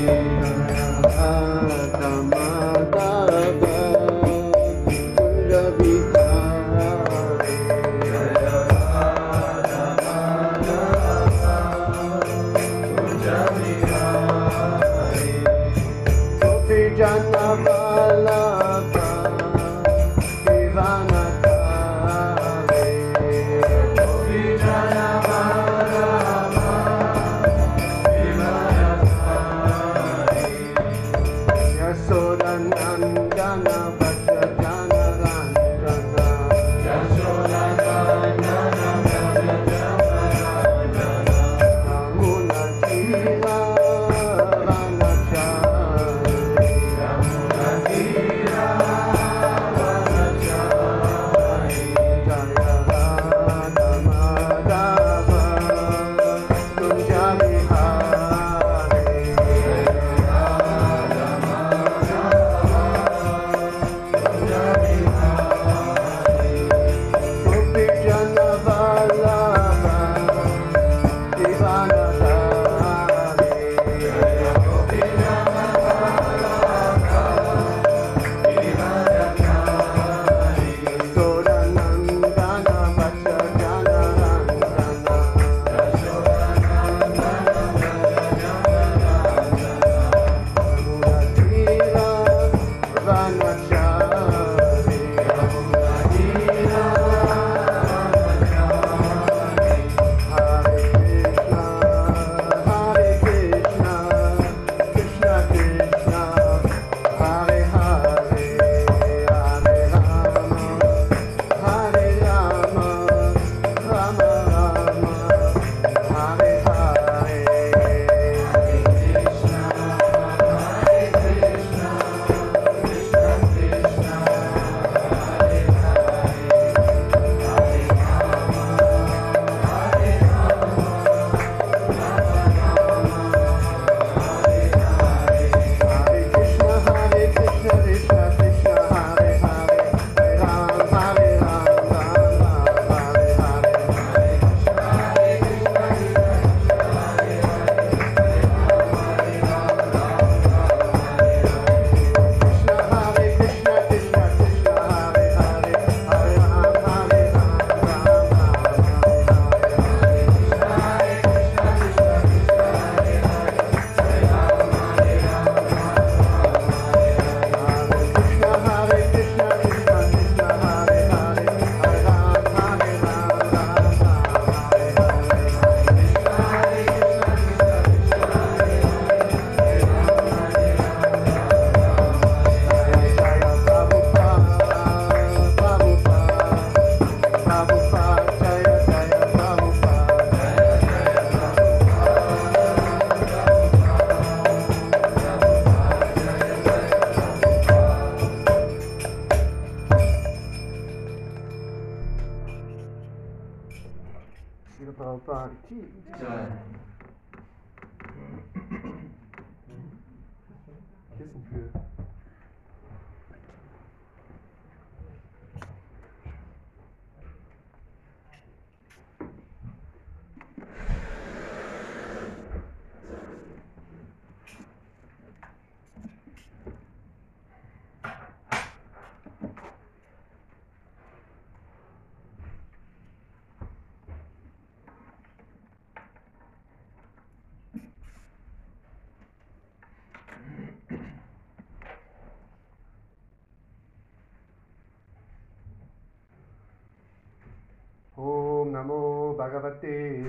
Thank you.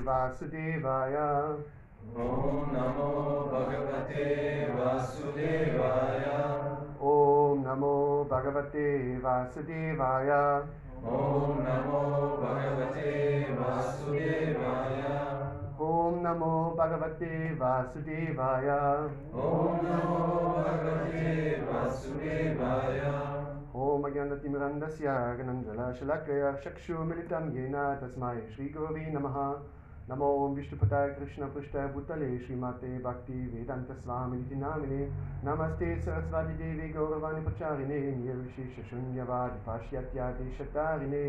वासुदेवाय। ॐ नमो भगवते वासुदेवाय। ॐ नमो भगवते वासुदेवाय। ॐ नमो भगवते वासुदेवाय। ॐ नमो भगवते वासुदेवाय। ॐ नमो भगवते वासुदेवाय। ॐ अज्ञानतिमिरन्दस्य चक्षुमिलितं येन तस्मै श्रीगुरवे नमः। नमो विष्णुपताय कृष्णपृष्ठाय भूतले श्रीमाते भक्तिवेदान्तस्वामिनिति नामिने नमस्ते सरस्वतीदेवी गौरवाणि प्रचारिणे, निर्विशेषशून्यवादि भाष्यात्यादिशतारिणे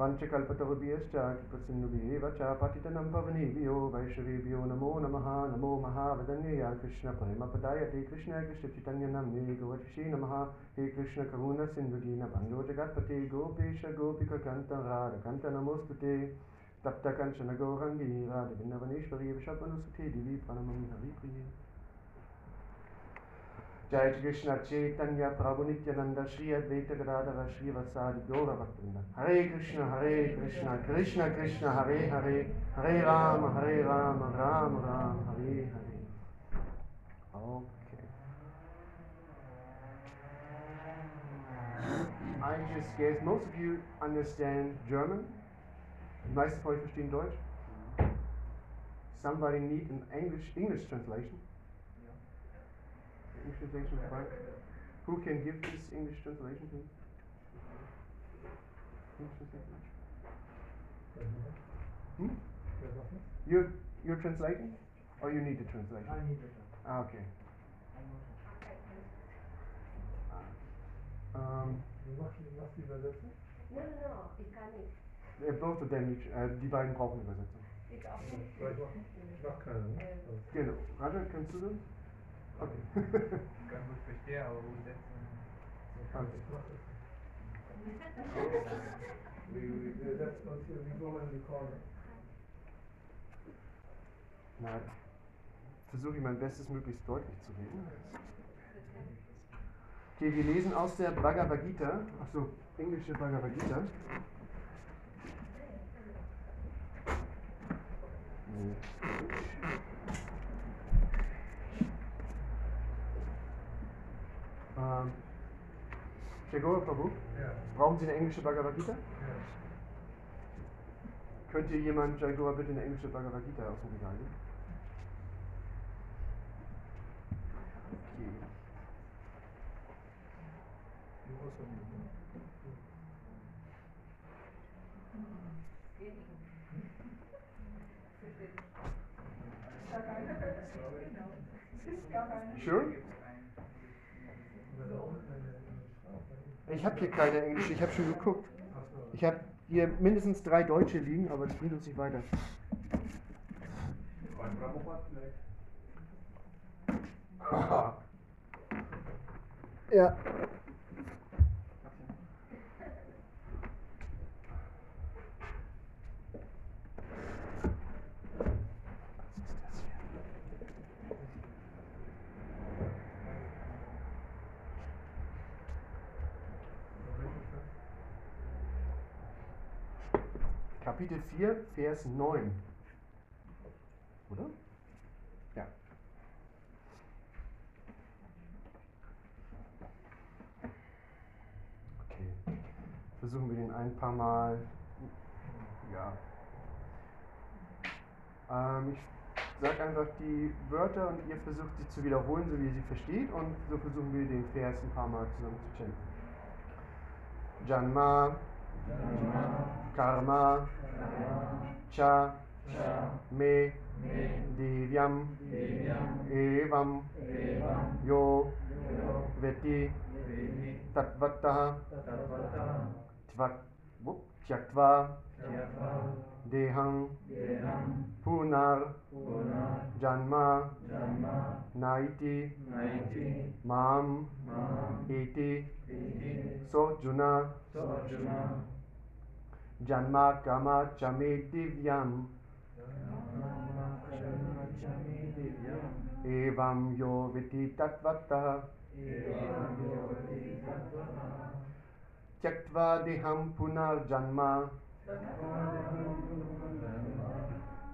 वञ्चकल्पतरुभ्यश्च कृपसिन्धुभिः च पतितनं पवनेभ्यो, वैष्णवेभ्यो नमो नमः, नमो महावदन्यया कृष्णपरमपदाय कृष्ण कृष्णचैतन्यनम्ने गोवशिषे नमः हे कृष्ण करुण सिन्धुदीन बन्धो जगत्पते गोपेश, गोपिककन्त राधकन्त नमोऽस्तु ते तप्तकञ्चन गौरङ्गी राधविन्नवनेश्वरी विषपनुसुते दिवि प्रणममि हरिप्रिये जय कृष्ण चैतन्य प्रभु नित्यानंद श्री अद्वैत गदाधर श्री वत्सादि गौर भक्तवृंद हरे कृष्ण हरे कृष्ण कृष्ण कृष्ण, हरे हरे हरे राम हरे राम राम राम, हरे हरे Okay. I just guess most of you understand German. Die meisten von euch verstehen Deutsch. Somebody need an English English translation. English translation of Frank. Who can give this English translation to me? English translation? Hmm? You're, you're translating? Or you need a translation? I need it. Ah, okay. Um, Was was die Übersetzung? No, no, no, ich kann nicht. Both of them, each- äh, die beiden brauchen Übersetzung. Ich auch nicht. Ich? Ich mach keine, ne? Ähm, Genau. Raja, kannst du das? Okay. Kann gut verstehen, aber umsetzen. Okay. Ich in die Korne. Na, versuche ich mein Bestes, möglichst deutlich zu reden. Okay, wir lesen aus der Bhagavad Gita, achso, englische Bhagavad Gita. Nee. Ähm, Shagora Prabhu, Ja. brauchen Sie eine englische Bhagavad Gita? Ja. Könnte jemand Jagora bitte eine englische Bhagavad Gita aus dem Regal geben? Okay. Die muss man nicht, ne? Sure? Oder da unten in der in der Straße. Ich habe hier keine englische, ich habe schon geguckt. Ich habe hier mindestens drei deutsche liegen, aber das bringt uns nicht weiter. Ja. Was ist das hier? Kapitel 4, Vers 9. Oder? Ja. Okay. Versuchen wir den ein paar Mal. Ja. Ähm, ich sage einfach die Wörter und ihr versucht sie zu wiederholen, so wie ihr sie versteht, und so versuchen wir den Vers ein paar Mal zusammen zu chanten. Janma, Karma, Cha, Me, Divyam, Evam, Yo, Veti, Tatvataha, Tva- wup, Tyaktva, Dehang, Punar, Janma, Naiti, Mam, Iti, Sojuna, Janma Kama Chame Divyam, Evam Yo Viti Tatvataha, Tyaktva Deham Punar Janma,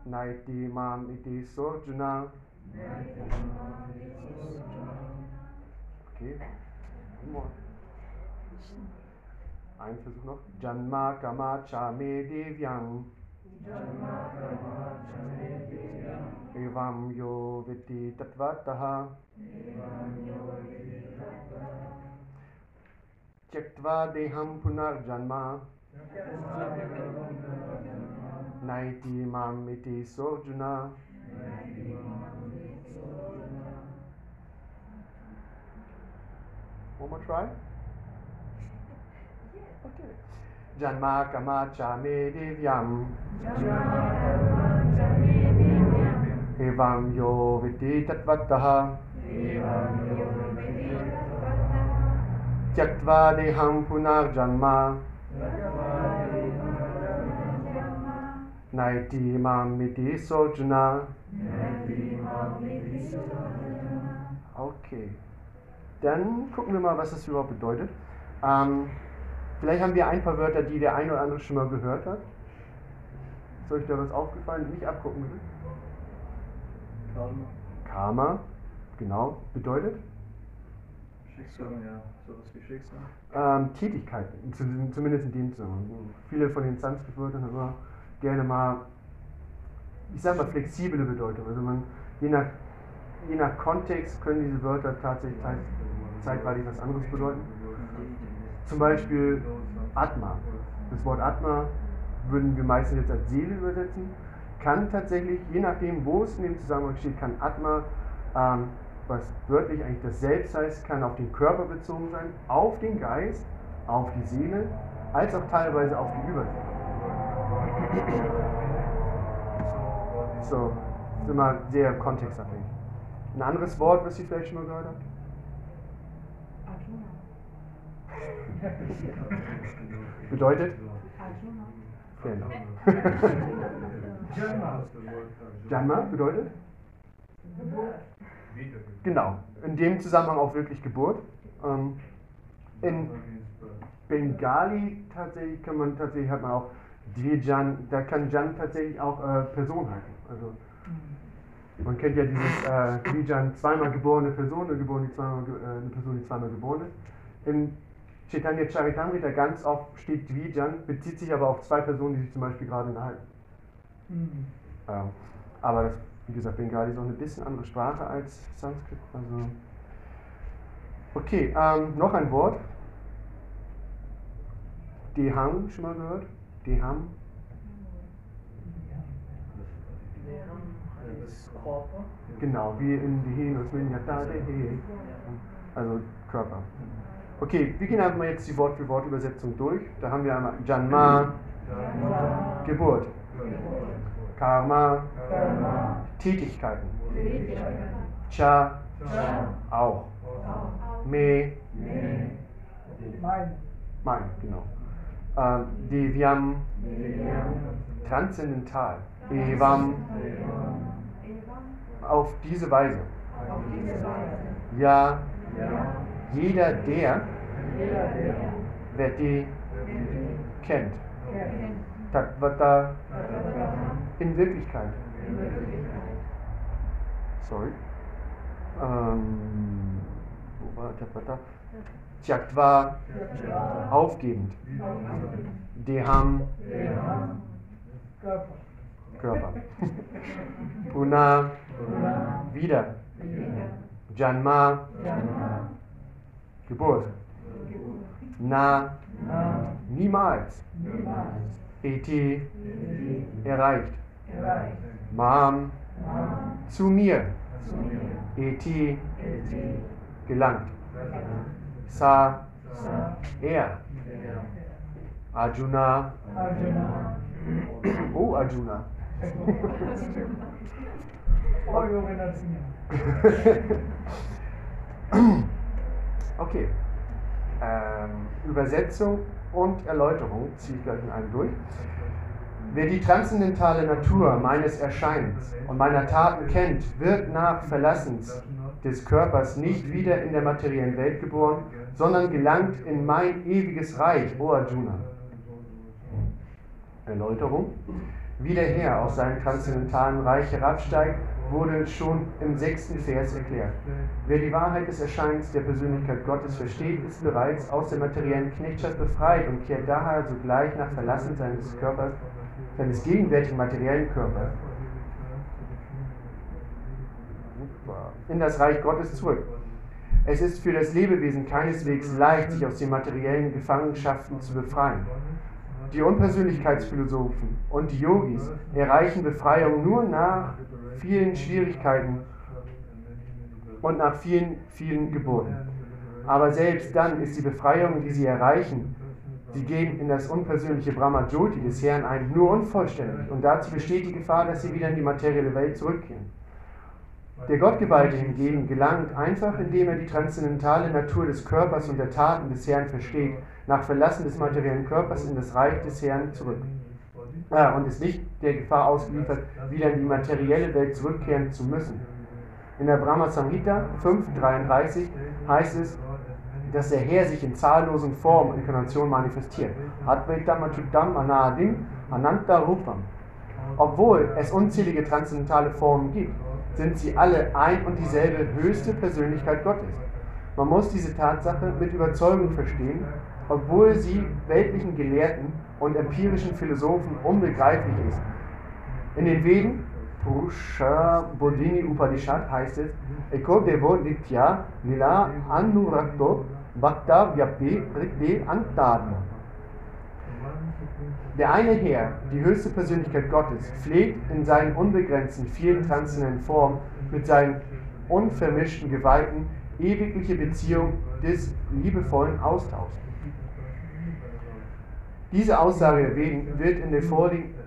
Naiti Mam Iti Sojuna. Okay, one more. Ein Versuch noch. Janma Kama Chame Divyam. Evam Yo Viti Tatvataha. Tyaktva Deham Punar Janma. Naiti Mam Iti Sojuna. One more try. Okay. Janma Kama Chame Divyam Evam Yo Viti Tatvataha Tyaktva Deham Punar Janma Naiti Mam Miti Sojuna Okay. Dann gucken wir mal, was das überhaupt bedeutet. Ähm, vielleicht haben wir ein paar Wörter, die der eine oder andere schon mal gehört hat. Ist euch da was aufgefallen? Nicht abgucken bitte. Karma. Karma, genau, bedeutet Schicksal, ja, sowas wie Schicksal. ähm, Tätigkeit, zu- zumindest in dem Zusammenhang. Viele von den Sanskrit-Wörtern haben immer gerne mal, ich sag mal, flexible Bedeutung. Also man, je nach, je nach Kontext können diese Wörter tatsächlich zeit, zeitweilig was anderes bedeuten. Zum Beispiel Atma. Das Wort Atma würden wir meistens jetzt als Seele übersetzen. Kann tatsächlich, je nachdem, wo es in dem Zusammenhang steht, kann Atma, ähm, was wörtlich eigentlich das Selbst heißt, kann auf den Körper bezogen sein, auf den Geist, auf die Seele, als auch teilweise auf die Übersetzung. So, ist immer sehr kontextabhängig. Ein anderes Wort, was ihr vielleicht schon mal gehört habt? Bedeutet? Genau. Janma. Bedeutet? Genau. In dem Zusammenhang auch wirklich Geburt. Ähm, in Bengali tatsächlich kann man tatsächlich hat man auch Dvijan, da kann Jan tatsächlich auch äh, Person heißen. Also man kennt ja dieses äh, Dvijan, zweimal geborene Person, eine, geborene, zweimal, äh, eine Person, die zweimal geboren ist. Im Chaitanya Charitamrita ganz oft steht Dvijan, bezieht sich aber auf zwei Personen, die sich zum Beispiel gerade unterhalten. Mm. Ähm, aber das, wie gesagt, Bengali ist auch eine bisschen andere Sprache als Sanskrit. Also okay, ähm, noch ein Wort. Deham, schon mal gehört? Deham. Das Körper. Genau, wie in Dehin und Sminyata Dehe. Also Körper. Okay, wir gehen einfach mal jetzt die Wort für Wort Übersetzung durch. Da haben wir einmal Janma, Geburt, Karma, Tätigkeiten, Cha, auch, Me, Mein. mein, genau. Devyam, transzendental. Evam, auf diese Weise. Ja, jeder der, wer die kennt. Tatvata in Wirklichkeit. Sorry. Ähm, wo war Tatvata? Tyaktva, aufgebend. Deham, Körper. Körper. Puna, wieder. Janma, Geburt. Na, niemals. Eti, erreicht. Mam, zu mir. Eti, gelangt. Sa, er. Arjuna, Arjuna. oh Arjuna. Oh, Narasimha. Okay. Ähm, Übersetzung und Erläuterung ziehe ich gleich in einem durch. Wer die transzendentale Natur meines Erscheinens und meiner Taten kennt, wird nach Verlassens des Körpers nicht wieder in der materiellen Welt geboren, sondern gelangt in mein ewiges Reich, O Arjuna. Erläuterung. Wie der Herr aus seinem transzendentalen Reich herabsteigt, wurde schon im sechsten Vers erklärt. Wer die Wahrheit des Erscheinens der Persönlichkeit Gottes versteht, ist bereits aus der materiellen Knechtschaft befreit und kehrt daher sogleich nach Verlassen seines Körpers, seines gegenwärtigen materiellen Körpers in das Reich Gottes zurück. Es ist für das Lebewesen keineswegs leicht, sich aus den materiellen Gefangenschaften zu befreien. Die Unpersönlichkeitsphilosophen und die Yogis erreichen Befreiung nur nach vielen Schwierigkeiten und nach vielen, vielen Geburten. Aber selbst dann ist die Befreiung, die sie erreichen, Sie gehen in das unpersönliche Brahma Jyoti des Herrn ein, nur unvollständig. Und dazu besteht die Gefahr, dass sie wieder in die materielle Welt zurückkehren. Der Gottgeweihte hingegen gelangt einfach, indem er die transzendentale Natur des Körpers und der Taten des Herrn versteht, nach Verlassen des materiellen Körpers in das Reich des Herrn zurück. Ah, und ist nicht der Gefahr ausgeliefert, wieder in die materielle Welt zurückkehren zu müssen. In der Brahma Samhita 5.33 heißt es, dass der Herr sich in zahllosen Formen und Inkarnationen manifestiert. Advaitam Achutam Anadim Ananta Rupam. Obwohl es unzählige transzendentale Formen gibt, sind sie alle ein und dieselbe höchste Persönlichkeit Gottes. Man muss diese Tatsache mit Überzeugung verstehen, obwohl sie weltlichen Gelehrten und empirischen Philosophen unbegreiflich ist. In den Veden, Purusha Bodhini Upanishad heißt es, Eko Devo Nitya Lila Anurakto Bhakta Vyapi Rikde Antadma. Der eine Herr, die höchste Persönlichkeit Gottes, pflegt in seinen unbegrenzten, vielen transzendenten Formen mit seinen unvermischten Geweihten ewigliche Beziehung des liebevollen Austauschs. Diese Aussage wird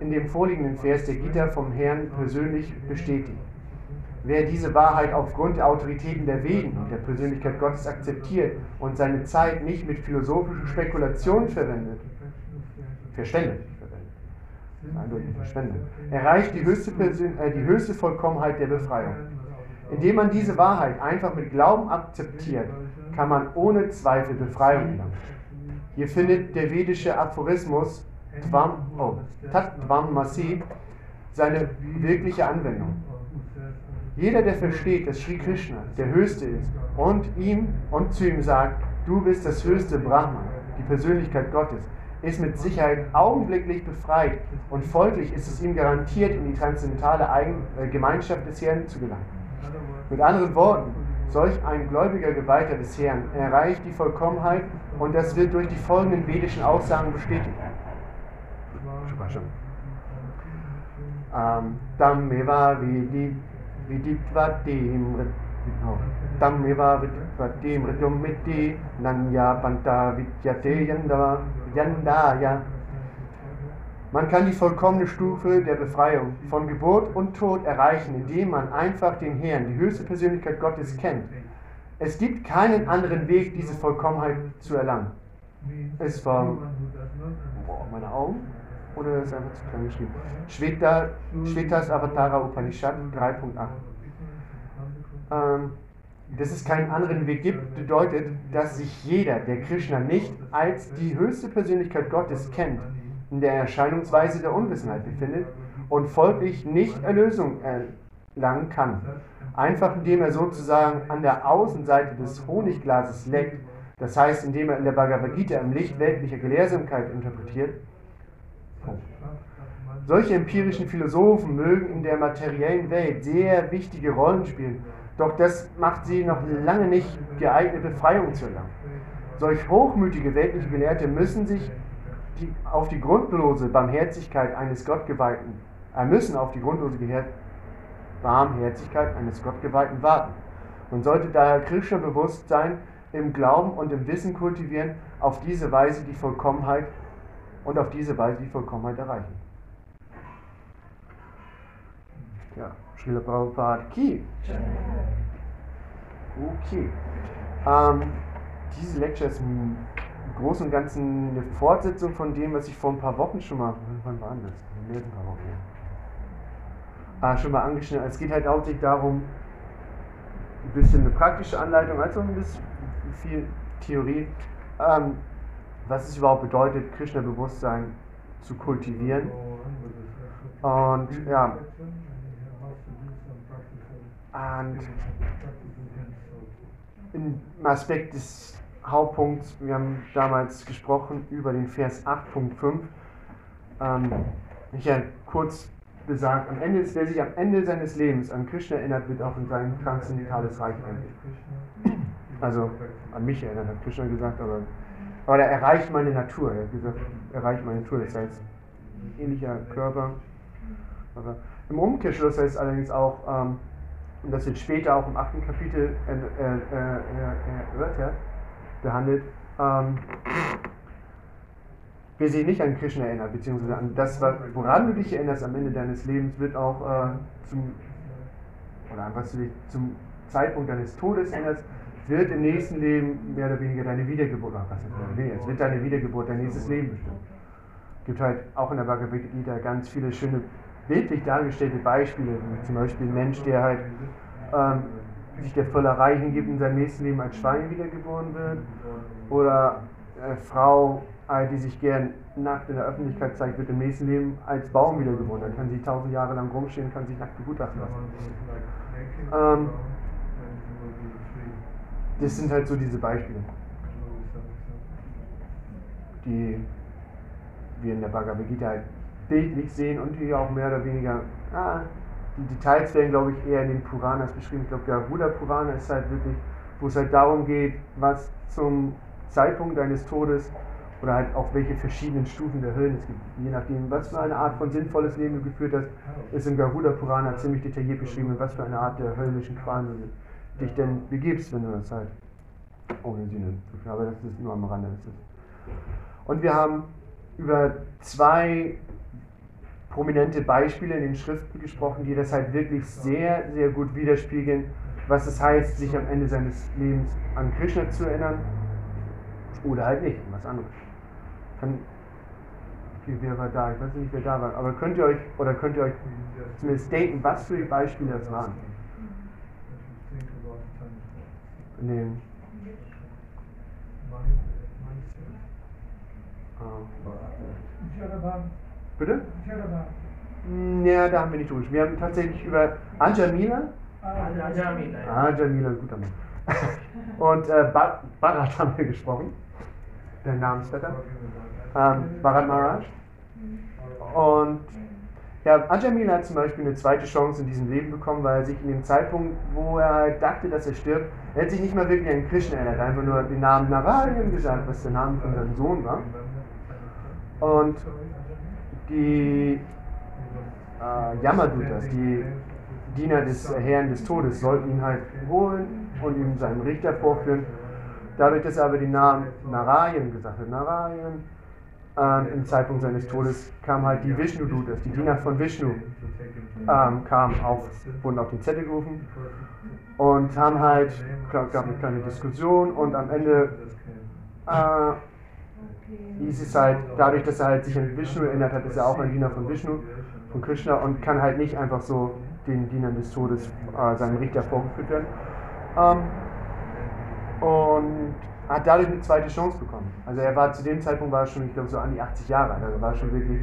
in, dem vorliegenden Vers der Gita vom Herrn persönlich bestätigt. Wer diese Wahrheit aufgrund der Autoritäten der Veden und der Persönlichkeit Gottes akzeptiert und seine Zeit nicht mit philosophischen Spekulationen verwendet, verschwendet, eindeutig verschwendet, erreicht die höchste, Persön äh, die höchste Vollkommenheit der Befreiung. Indem man diese Wahrheit einfach mit Glauben akzeptiert, kann man ohne Zweifel Befreiung erlangen. Hier findet der vedische Aphorismus Tvam, oh, Tat Tvam Masi seine wirkliche Anwendung. Jeder, der versteht, dass Sri Krishna der Höchste ist und ihm und zu ihm sagt, du bist das höchste Brahman, die Persönlichkeit Gottes, ist mit Sicherheit augenblicklich befreit und folglich ist es ihm garantiert, in die transzendentale Eigen äh, Gemeinschaft des Herrn zu gelangen. Mit anderen Worten, solch ein gläubiger Geweihter des Herrn erreicht die Vollkommenheit und das wird durch die folgenden vedischen Aussagen bestätigt. Tammeva viditvatim Tammeva viditvatim ritum miti nanya panta vidyate yandaya man kann die vollkommene Stufe der Befreiung von Geburt und Tod erreichen, indem man einfach den Herrn, die höchste Persönlichkeit Gottes, kennt. Es gibt keinen anderen Weg, diese Vollkommenheit zu erlangen. Ist vom boah, meine Augen oder ist einfach zu klein geschrieben? Shveta, Shvetas Avatara Upanishad 3.8. Ähm, dass es keinen anderen Weg gibt, bedeutet, dass sich jeder, der Krishna nicht als die höchste Persönlichkeit Gottes kennt, in der Erscheinungsweise der Unwissenheit befindet und folglich nicht Erlösung erlangen kann. Einfach indem er sozusagen an der Außenseite des Honigglases leckt, das heißt, indem er in der Bhagavad Gita im Licht weltlicher Gelehrsamkeit interpretiert. Solche empirischen Philosophen mögen in der materiellen Welt sehr wichtige Rollen spielen, doch das macht sie noch lange nicht geeignet, Befreiung zu erlangen. Solch hochmütige weltliche Gelehrte müssen sich die, auf die grundlose Barmherzigkeit eines Gottgeweihten, äh, müssen auf die grundlose Barmherzigkeit eines Gottgeweihten warten. Man sollte daher Krishna bewusst sein, im Glauben und im Wissen kultivieren, auf diese Weise die Vollkommenheit und auf diese Weise die Vollkommenheit erreichen. Ja, Srila Prabhupada Ki. Okay. Ähm, diese Lecture ist Großen und Ganzen eine Fortsetzung von dem, was ich vor ein paar Wochen schon mal, wann war das? Mehr ein paar Wochen, ja. ah, schon mal angeschnitten. Es geht halt hauptsächlich darum, ein bisschen eine praktische Anleitung, also ein bisschen viel Theorie, ähm, was es überhaupt bedeutet, Krishna-Bewusstsein zu kultivieren. Und ja, und im Aspekt des Hauptpunkt, wir haben damals gesprochen über den Vers 8.5. Ähm, ich habe kurz gesagt, am Ende, wer sich am Ende seines Lebens an Krishna erinnert, wird auch in sein transzendentales Reich enden. Also an mich erinnert, hat Krishna gesagt, aber, aber er erreicht meine Natur. Er hat gesagt, erreicht meine Natur. Das heißt, ähnlicher Körper. Aber Im Umkehrschluss heißt es allerdings auch, ähm, und das wird später auch im achten Kapitel erörtert, behandelt, ähm, wer sich nicht an Krishna erinnert, beziehungsweise an das, woran du dich erinnerst am Ende deines Lebens, wird auch äh, zum, oder was du dich zum Zeitpunkt deines Todes erinnerst, wird im nächsten Leben mehr oder weniger deine Wiedergeburt, oder was ist weniger, es wird deine Wiedergeburt, dein nächstes Leben bestimmen. Es gibt halt auch in der Bhagavad Gita ganz viele schöne, bildlich dargestellte Beispiele, wie zum Beispiel ein Mensch, der halt ähm, sich der Völlerei hingibt und in seinem nächsten Leben als Schwein wiedergeboren wird, oder eine Frau, äh, die sich gern nackt in der Öffentlichkeit zeigt, wird im nächsten Leben als Baum wiedergeboren. Dann kann sie tausend Jahre lang rumstehen, kann sich nackt begutachten lassen. Um, Das sind halt so diese Beispiele, die wir in der Bhagavad Gita halt bildlich sehen und die auch mehr oder weniger, ah, die Details werden glaube ich eher in den Puranas beschrieben. Ich glaube der Buddha Purana ist halt wirklich, wo es halt darum geht, was zum Zeitpunkt deines Todes oder halt auch welche verschiedenen Stufen der Höllen es gibt. Je nachdem, was für eine Art von sinnvolles Leben du geführt hast, ist im Garuda Purana ziemlich detailliert beschrieben, was für eine Art der höllischen Qualen du dich denn begibst, wenn du das halt ohne Sinne. Aber das ist nur am Rande. Und wir haben über zwei prominente Beispiele in den Schriften gesprochen, die das halt wirklich sehr, sehr gut widerspiegeln, was es heißt, sich am Ende seines Lebens an Krishna zu erinnern oder halt nicht, was anderes. Kann, okay, wer war da? Ich weiß nicht, wer da war. Aber könnt ihr euch, oder könnt ihr euch zumindest denken, was für Beispiele das waren? Äh, Jadavan, bitte? Jadavan. Ja, da haben wir nicht durch. Wir haben tatsächlich über Anjamila, Ah, Ajamila. ah, Jamila, guter Mann, und äh, Ba- Bharat haben wir gesprochen, der Namensvetter, ähm, Bharat Maharaj. Und ja, Ajamila hat zum Beispiel eine zweite Chance in diesem Leben bekommen, weil er sich in dem Zeitpunkt, wo er halt dachte, dass er stirbt, er hat sich nicht mal wirklich an Krishna erinnert, einfach nur den Namen Narayan gesagt, was der Name von seinem Sohn war. Und die äh, Yamadutas, die Diener des Herrn des Todes, sollten ihn halt holen und ihm seinen Richter vorführen. Dadurch, dass er aber den Namen Narayan gesagt hat, Narayan, ähm, im Zeitpunkt seines Todes kam halt die Vishnu-Dutas, die Diener von Vishnu, ähm, kamen auf, wurden auf den Zettel gerufen und haben halt, gab eine kleine Diskussion und am Ende äh, hieß es halt, dadurch, dass er halt sich an Vishnu erinnert hat, ist er auch ein Diener von Vishnu, von Krishna und kann halt nicht einfach so den Dienern des Todes äh, seinem Richter vorgeführt werden. Ähm, und hat dadurch eine zweite Chance bekommen. Also er war zu dem Zeitpunkt war er schon, ich glaube, so an die 80 Jahre alt. Also war schon wirklich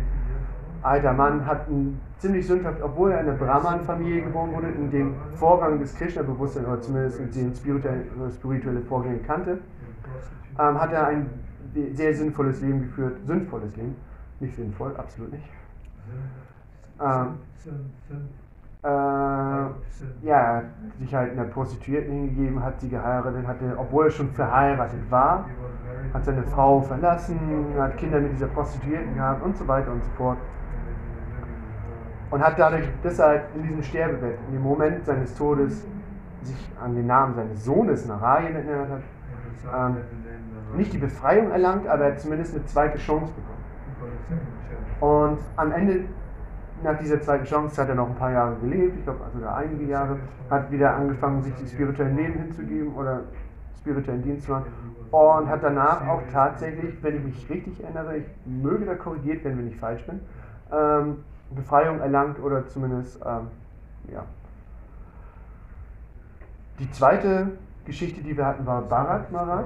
alter Mann, hat ein ziemlich sündhaft, obwohl er in einer Brahman-Familie geboren wurde, in dem Vorgang des Krishna-Bewusstseins oder zumindest in den spirituelle, spirituelle Vorgänge kannte, ähm, hat er ein sehr sinnvolles Leben geführt. Sinnvolles Leben, nicht sinnvoll, absolut nicht. Ähm, äh, ja, sich halt einer Prostituierten hingegeben, hat sie geheiratet, hatte, obwohl er schon verheiratet war, hat seine Frau verlassen, hat Kinder mit dieser Prostituierten gehabt und so weiter und so fort. Und hat dadurch, dass halt in diesem Sterbebett, in dem Moment seines Todes, sich an den Namen seines Sohnes Narayan erinnert hat, ähm, nicht die Befreiung erlangt, aber er zumindest eine zweite Chance bekommen. Und am Ende, nach dieser zweiten Chance, hat er noch ein paar Jahre gelebt, ich glaube sogar einige Jahre, hat wieder angefangen, sich dem spirituellen Leben hinzugeben oder spirituellen Dienst zu machen und hat danach auch tatsächlich, wenn ich mich richtig erinnere, ich möge da korrigiert werden, wenn ich falsch bin, ähm, Befreiung erlangt oder zumindest, ähm, ja. Die zweite Geschichte, die wir hatten, war Bharat Maharaj.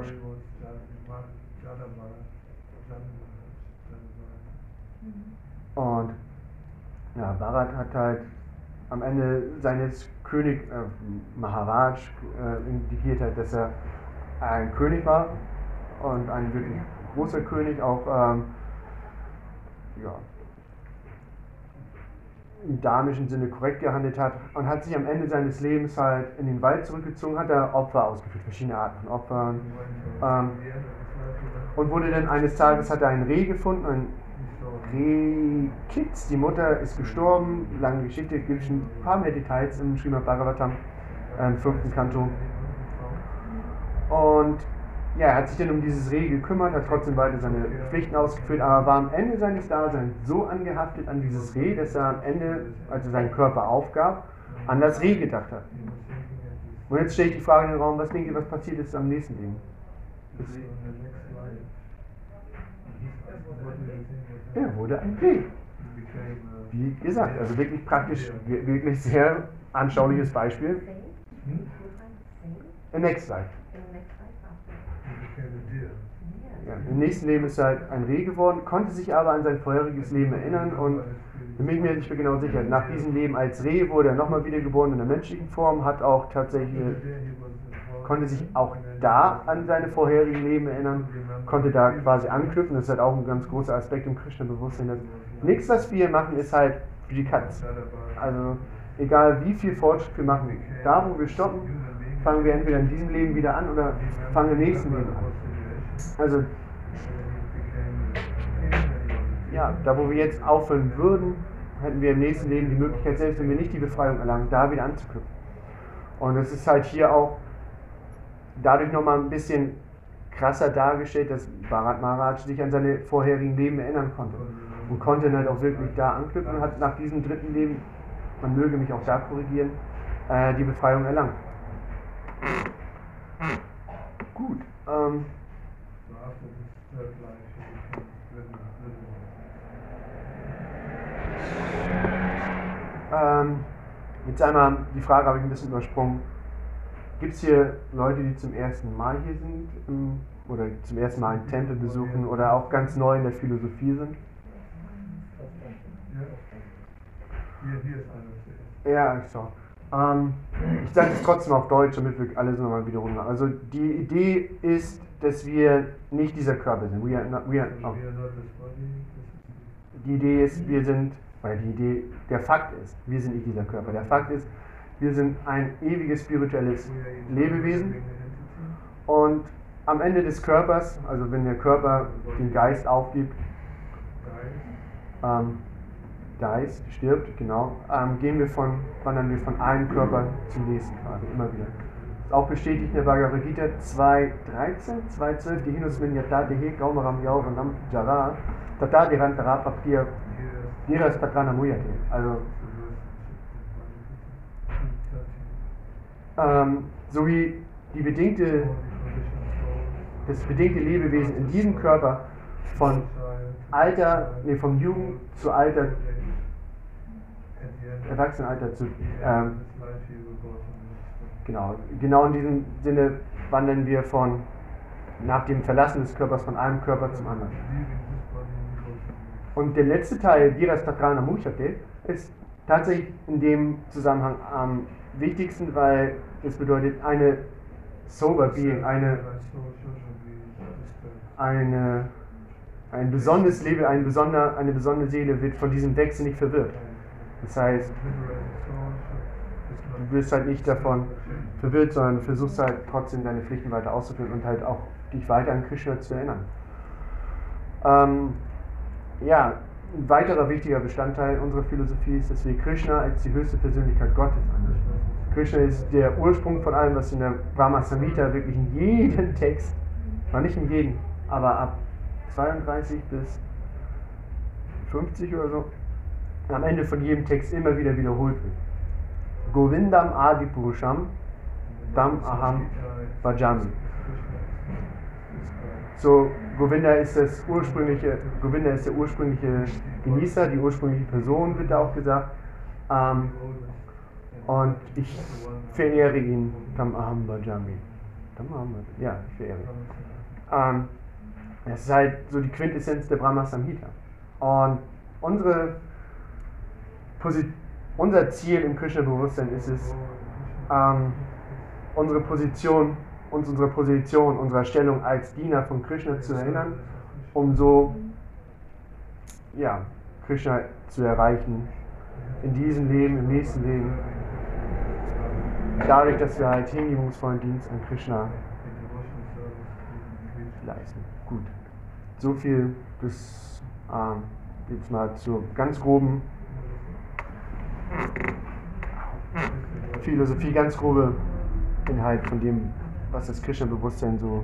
Und ja, Bharat hat halt am Ende seines König, äh, Maharaj, äh, indikiert hat, dass er ein König war und ein wirklich großer König, auch ähm, ja, im dhamischen Sinne korrekt gehandelt hat und hat sich am Ende seines Lebens halt in den Wald zurückgezogen, hat er Opfer ausgeführt, verschiedene Arten von Opfern ähm, und wurde dann eines Tages, hat er ein Reh gefunden, ein Reh-Kitz, die Mutter ist gestorben, lange Geschichte, gibt es ein paar mehr Details im Srimad Bhagavatam, im fünften Kanto. Und ja, er hat sich dann um dieses Reh gekümmert, hat trotzdem weiter seine Pflichten ausgeführt, aber war am Ende seines Daseins so angehaftet an dieses Reh, dass er am Ende, als er seinen Körper aufgab, an das Reh gedacht hat. Und jetzt stelle ich die Frage in den Raum, was denkt ihr, was passiert ist am nächsten Leben? Er wurde ein Reh. Wie gesagt, also wirklich praktisch, wirklich sehr anschauliches Beispiel. In next slide. Ja, Im nächsten Leben ist er halt ein Reh geworden, konnte sich aber an sein vorheriges Leben erinnern und da bin ich mir nicht mehr genau sicher. Nach diesem Leben als Reh wurde er nochmal wiedergeboren in der menschlichen Form, hat auch tatsächlich, konnte sich auch da an seine vorherigen Leben erinnern, konnte da quasi anknüpfen. Das ist halt auch ein ganz großer Aspekt im Krishna-Bewusstsein. Nichts, was wir machen, ist halt für die Katz. Also egal wie viel Fortschritt wir machen, da wo wir stoppen, fangen wir entweder in diesem Leben wieder an oder fangen im nächsten Leben an. Also ja, da wo wir jetzt aufhören würden, hätten wir im nächsten Leben die Möglichkeit, selbst wenn wir nicht die Befreiung erlangen, da wieder anzuknüpfen. Und es ist halt hier auch dadurch nochmal ein bisschen krasser dargestellt, dass Bharat Maharaj sich an seine vorherigen Leben erinnern konnte. Und konnte dann halt auch wirklich da anknüpfen und hat nach diesem dritten Leben, man möge mich auch da korrigieren, äh, die Befreiung erlangt. Gut. Ähm, Ähm, jetzt einmal, die Frage habe ich ein bisschen übersprungen. Gibt es hier Leute, die zum ersten Mal hier sind oder zum ersten Mal einen Tempel besuchen oder auch ganz neu in der Philosophie sind? Ja, ich schau. Ähm, ich sage es trotzdem auf Deutsch, damit wir alles nochmal wiederholen. Also die Idee ist, dass wir nicht dieser Körper sind. We are not, we are, oh. Die Idee ist, wir sind, weil die Idee, der Fakt ist, wir sind nicht dieser Körper. Der Fakt ist, wir sind ein ewiges spirituelles Lebewesen und am Ende des Körpers, also wenn der Körper den Geist aufgibt, ähm, Geist stirbt, genau, ähm, gehen wir von, wandern wir von einem Körper zum nächsten quasi, immer wieder. Ist auch bestätigt in der Bhagavad Gita 2.13, 2.12, die Hinus min yata dehe kaumaram yauvanam jara, tata dirantara paptir hier diras tatrana muyate. Also, ist the verse 13. ähm, so wie die bedingte, das bedingte Lebewesen in diesem Körper von Alter, nee, vom Jugend zu Alter, Erwachsenenalter zu, ähm, Genau, genau in diesem Sinne wandern wir von nach dem Verlassen des Körpers von einem Körper zum anderen. Und der letzte Teil, Viras Tatrana Muchate, ist tatsächlich in dem Zusammenhang am wichtigsten, weil es bedeutet eine sober being, eine, eine, ein besonderes Leben, ein besonder, eine besondere Seele wird von diesem Wechsel nicht verwirrt. Das heißt, du wirst halt nicht davon verwirrt, sondern versuchst halt trotzdem deine Pflichten weiter auszuführen und halt auch dich weiter an Krishna zu erinnern. Ähm, ja, ein weiterer wichtiger Bestandteil unserer Philosophie ist, dass wir Krishna als die höchste Persönlichkeit Gottes ansehen. Krishna ist der Ursprung von allem, was in der Brahma Samhita wirklich in jedem Text, noch nicht in jedem, aber ab 32 bis 50 oder so, am Ende von jedem Text immer wieder wiederholt wird. Govindam Adi Purusham Tam Aham Bhajami. So, Govinda ist das ursprüngliche, Govinda ist der ursprüngliche Genießer, die ursprüngliche Person, wird da auch gesagt. Ähm, und ich verehre ihn, Tam Aham Bhajami. Tam. Ja, ich verehre ihn. Ähm, das ist halt so die Quintessenz der Brahma Samhita. Und unsere unser Ziel im Krishna-Bewusstsein ist es, ähm, unsere Position, uns unsere Position, unserer Stellung als Diener von Krishna zu erinnern, um so ja, Krishna zu erreichen. In diesem Leben, im nächsten Leben, dadurch, dass wir halt hingebungsvollen Dienst an Krishna leisten. Gut, so viel bis ähm, jetzt mal zur ganz groben Philosophie, ganz grobe Inhalt von dem, was das Krishna-Bewusstsein so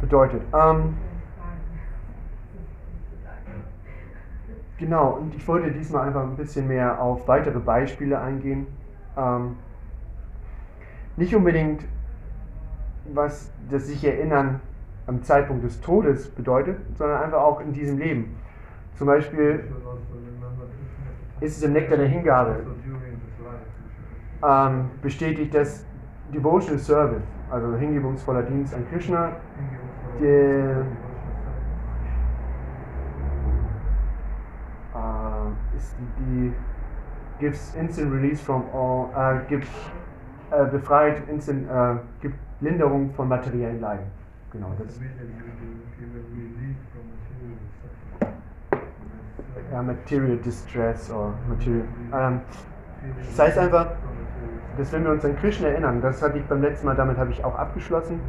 bedeutet. Ähm, genau, und ich wollte diesmal einfach ein bisschen mehr auf weitere Beispiele eingehen. Ähm, nicht unbedingt, was das sich erinnern am Zeitpunkt des Todes bedeutet, sondern einfach auch in diesem Leben. Zum Beispiel ist es im Nektar der Hingabe ähm, bestätigt, dass Devotional Service, also hingebungsvoller Dienst an Krishna, der äh, ist die, die gives instant release from all, äh, gibt äh, befreit instant, äh, gibt Linderung von materiellen Leiden. Genau, das ja, Material Distress oder Material. Ähm, das heißt einfach, dass wenn wir uns an Krishna erinnern, das hatte ich beim letzten Mal, damit habe ich auch abgeschlossen.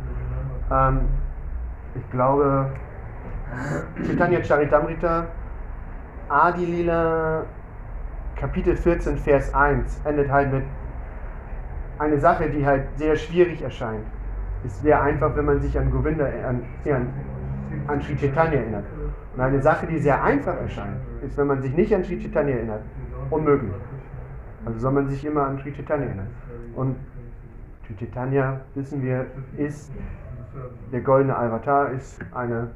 Ähm, ich glaube, Chaitanya Charitamrita, Adi Lila, Kapitel 14, Vers 1, endet halt mit einer Sache, die halt sehr schwierig erscheint. Ist sehr einfach, wenn man sich an Govinda, an, an, an Sri Chaitanya erinnert. Und eine Sache, die sehr einfach erscheint, ist, wenn man sich nicht an Sri Chaitanya erinnert, unmöglich. Also soll man sich immer an Sri Chaitanya erinnern. Und Sri Chaitanya, wissen wir, ist der goldene Avatar, ist eine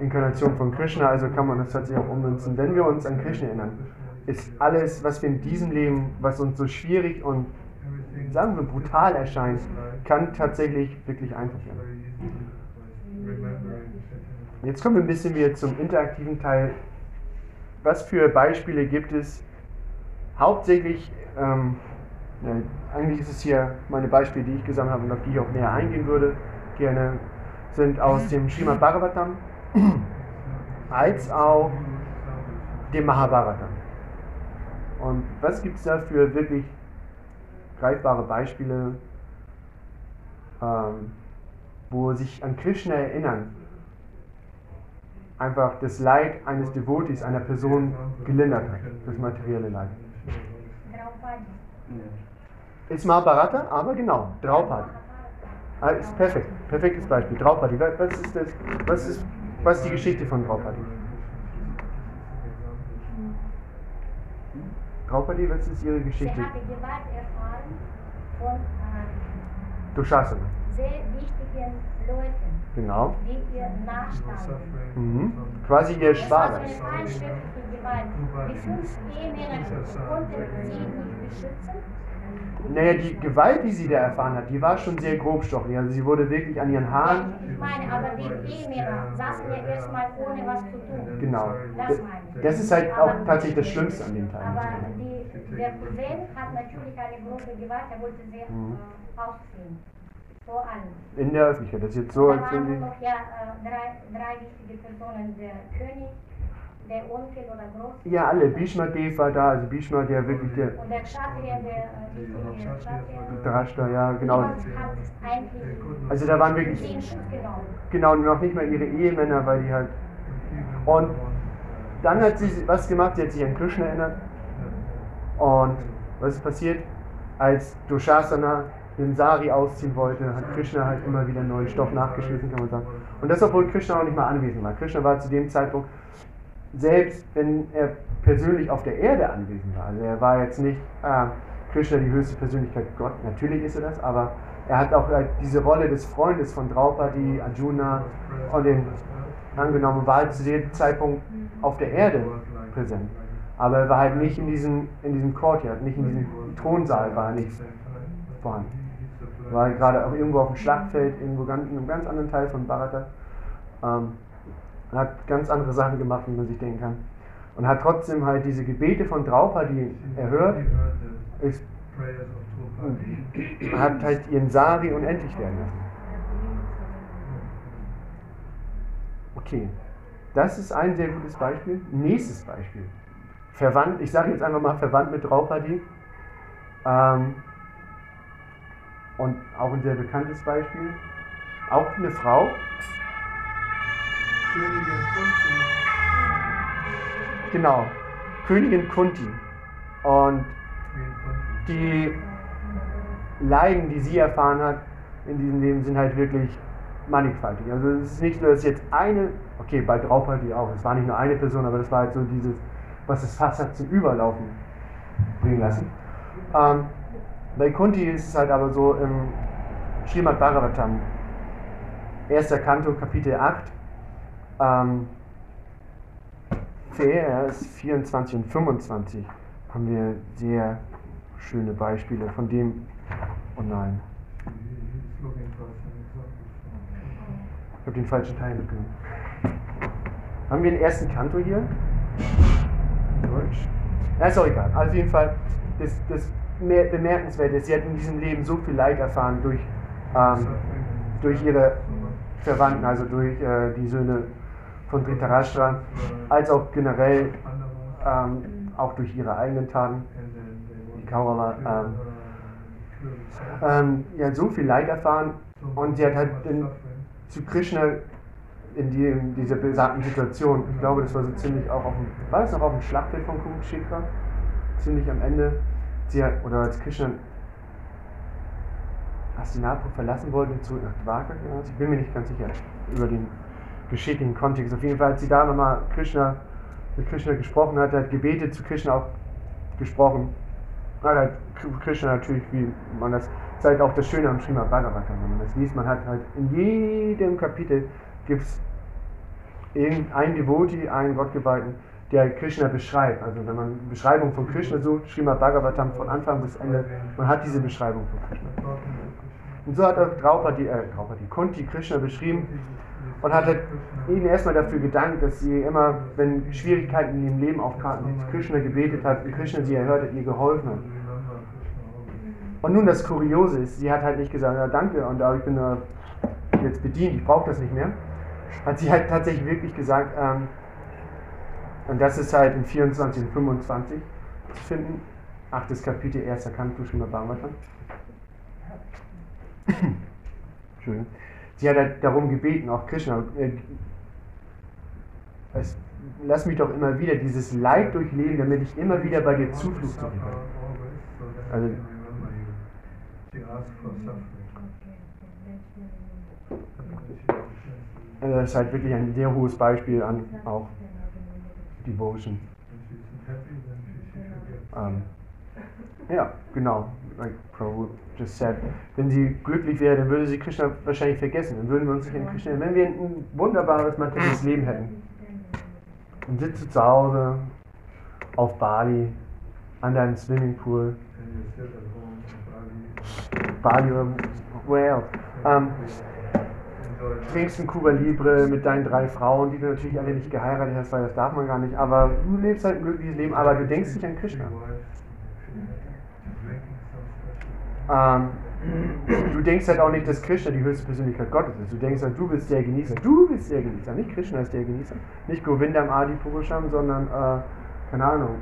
Inkarnation von Krishna, also kann man das tatsächlich auch ummünzen. Wenn wir uns an Krishna erinnern, ist alles, was wir in diesem Leben, was uns so schwierig und sagen wir brutal erscheint, kann tatsächlich wirklich einfach werden. Jetzt kommen wir ein bisschen wieder zum interaktiven Teil. Was für Beispiele gibt es? Hauptsächlich, ähm, ja, eigentlich ist es hier meine Beispiele, die ich gesammelt habe und auf die ich auch näher eingehen würde, gerne, sind aus dem Srimad Bhagavatam als auch dem Mahabharata. Und was gibt es da für wirklich greifbare Beispiele, ähm, wo sich an Krishna erinnern, einfach das Leid eines Devotis, einer Person gelindert hat, das materielle Leid. Ist Mahabharata, aber genau, Draupadi. Ah, ist perfekt, perfektes Beispiel. Draupadi, was ist das? Was ist, was ist die Geschichte von Draupadi? Draupadi, was ist ihre Geschichte? Sie hatte Gewalt erfahren von äh, Dushasana. sehr wichtigen Leuten, Genau. die ihr nachstanden. Mhm. Quasi ihr Es war so Schwager. eine Gewalt. Die fünf Ehemänner konnten sie nicht beschützen. Naja, die Gewalt, die sie da erfahren hat, die war schon sehr grobstofflich. Also sie wurde wirklich an ihren Haaren. Ich meine, aber die Ehemänner saßen ja erstmal ohne was zu tun. Genau. Das meine ich. Das ist halt auch tatsächlich das Schlimmste an dem Teil. Aber die, der Cousin hat natürlich eine große Gewalt, er wollte sie Mhm. äh, ausziehen. Vor allem. In der Öffentlichkeit. Das ist jetzt so, da waren noch ja äh, drei, drei wichtige Personen, der König, der Onkel oder Großvater. Ja, alle. Bhishma Dev war da, also Bhishma, der wirklich der Und der Kshatriya, der äh. Drashta, ja, genau. Eigentlich Also da waren wirklich, genau, noch nicht mal ihre Ehemänner, weil die halt. Und dann hat sie was gemacht, sie hat sich an Krishna erinnert. Und was ist passiert? Als Dushasana den Sari ausziehen wollte, hat Krishna halt immer wieder neuen Stoff nachgeschmissen, kann man sagen. Und das, obwohl Krishna noch nicht mal anwesend war. Krishna war zu dem Zeitpunkt, selbst wenn er persönlich auf der Erde anwesend war, also er war jetzt nicht äh, Krishna die höchste Persönlichkeit Gott, natürlich ist er das, aber er hat auch halt diese Rolle des Freundes von Draupadi, Arjuna und den angenommen, war halt zu dem Zeitpunkt auf der Erde präsent. Aber er war halt nicht in diesem, in diesem Courtyard, nicht in diesem Thronsaal, war er nicht vorhanden. Er war gerade auch irgendwo auf dem Schlachtfeld, irgendwo ganz, in einem ganz anderen Teil von Bharata. Ähm, und hat ganz andere Sachen gemacht, wie man sich denken kann. Und hat trotzdem halt diese Gebete von Draupadi erhört, ist, und hat halt ihren Sari unendlich werden lassen. Okay, das ist ein sehr gutes Beispiel. Nächstes Beispiel. Verwandt, ich sage jetzt einfach mal verwandt mit Draupadi. Ähm, und auch ein sehr bekanntes Beispiel. Auch eine Frau, genau, Königin Kunti. Und die Leiden, die sie erfahren hat in diesem Leben, sind halt wirklich mannigfaltig. Also es ist nicht nur, dass jetzt eine, okay, bei Draupadi auch, es war nicht nur eine Person, aber das war halt so dieses, was das Fass hat zum Überlaufen bringen lassen. Ähm, bei Kunti ist es halt aber so im Srimad Bhagavatam, erster Kanto, Kapitel 8, ähm, Vers 24 und 25 haben wir sehr schöne Beispiele von dem, oh nein, ich habe den falschen Teil mitgenommen. Haben wir den ersten Kanto hier? Deutsch? Ja, ist auch egal. Also auf jeden Fall, das, das bemerkenswerte ist, sie hat in diesem Leben so viel Leid erfahren durch, ähm, durch ihre Verwandten, also durch äh, die Söhne von Dhritarashtra, als auch generell ähm, auch durch ihre eigenen Taten. Die Kaurava, ähm, ähm, ja, so viel Leid erfahren und sie hat halt in, zu Krishna in, die, in dieser besagten Situation, ich glaube, das war so ziemlich auch auf dem, war das noch auf dem Schlachtfeld von Kurukshetra? Ziemlich am Ende, sie hat, oder als Krishna Hastinapur verlassen wollte und zurück nach Dwarka ich bin mir nicht ganz sicher über den geschickten Kontext. Auf jeden Fall, als sie da nochmal Krishna, mit Krishna gesprochen hat, hat gebetet, zu Krishna auch gesprochen. Hat Krishna natürlich, wie man das, ist halt auch das Schöne am Srimad Bhagavatam, wenn man das liest, man hat halt in jedem Kapitel gibt es irgendeinen Devotee, einen Gottgeweihten, der Krishna beschreibt. Also wenn man Beschreibung von Krishna sucht, Srimad Bhagavatam von Anfang bis Ende, man hat diese Beschreibung von Krishna. Und so hat auch Draupadi, äh, Draupadi, Kunti Krishna beschrieben und hat halt ihnen erstmal dafür gedankt, dass sie immer, wenn Schwierigkeiten in ihrem Leben aufkamen, zu Krishna gebetet hat und Krishna sie erhört hat, ihr geholfen hat. Und nun das Kuriose ist, sie hat halt nicht gesagt, ja danke, und ich bin jetzt bedient, ich brauche das nicht mehr. Hat sie halt tatsächlich wirklich gesagt, ähm, und das ist halt in 24 und 25 zu finden, achtes Kapitel, erster Kanto, Srimad Bhagavatam. Entschuldigung. Sie hat halt darum gebeten, auch Krishna, äh, es, lass mich doch immer wieder dieses Leid durchleben, damit ich immer wieder bei dir Zuflucht suchen kann. Also, also das ist halt wirklich ein sehr hohes Beispiel an auch Devotion. Ähm, ja, genau. Like Prabhu just said. Wenn sie glücklich wäre, dann würde sie Krishna wahrscheinlich vergessen. Dann würden wir uns nicht an Krishna. Wenn wir ein wunderbares materielles Leben hätten und sitze zu Hause auf Bali an deinem Swimmingpool, Bali oder where else, ähm, trinkst ein Cuba Libre mit deinen drei Frauen, die du natürlich alle nicht geheiratet hast, weil das darf man gar nicht, aber du lebst halt ein glückliches Leben, aber du denkst nicht an Krishna. Ähm, du denkst halt auch nicht, dass Krishna die höchste Persönlichkeit Gottes ist. Du denkst halt, du bist der Genießer. Du bist der Genießer. Nicht Krishna ist der Genießer. Nicht Govindam Adi Purusham, sondern, äh, keine Ahnung,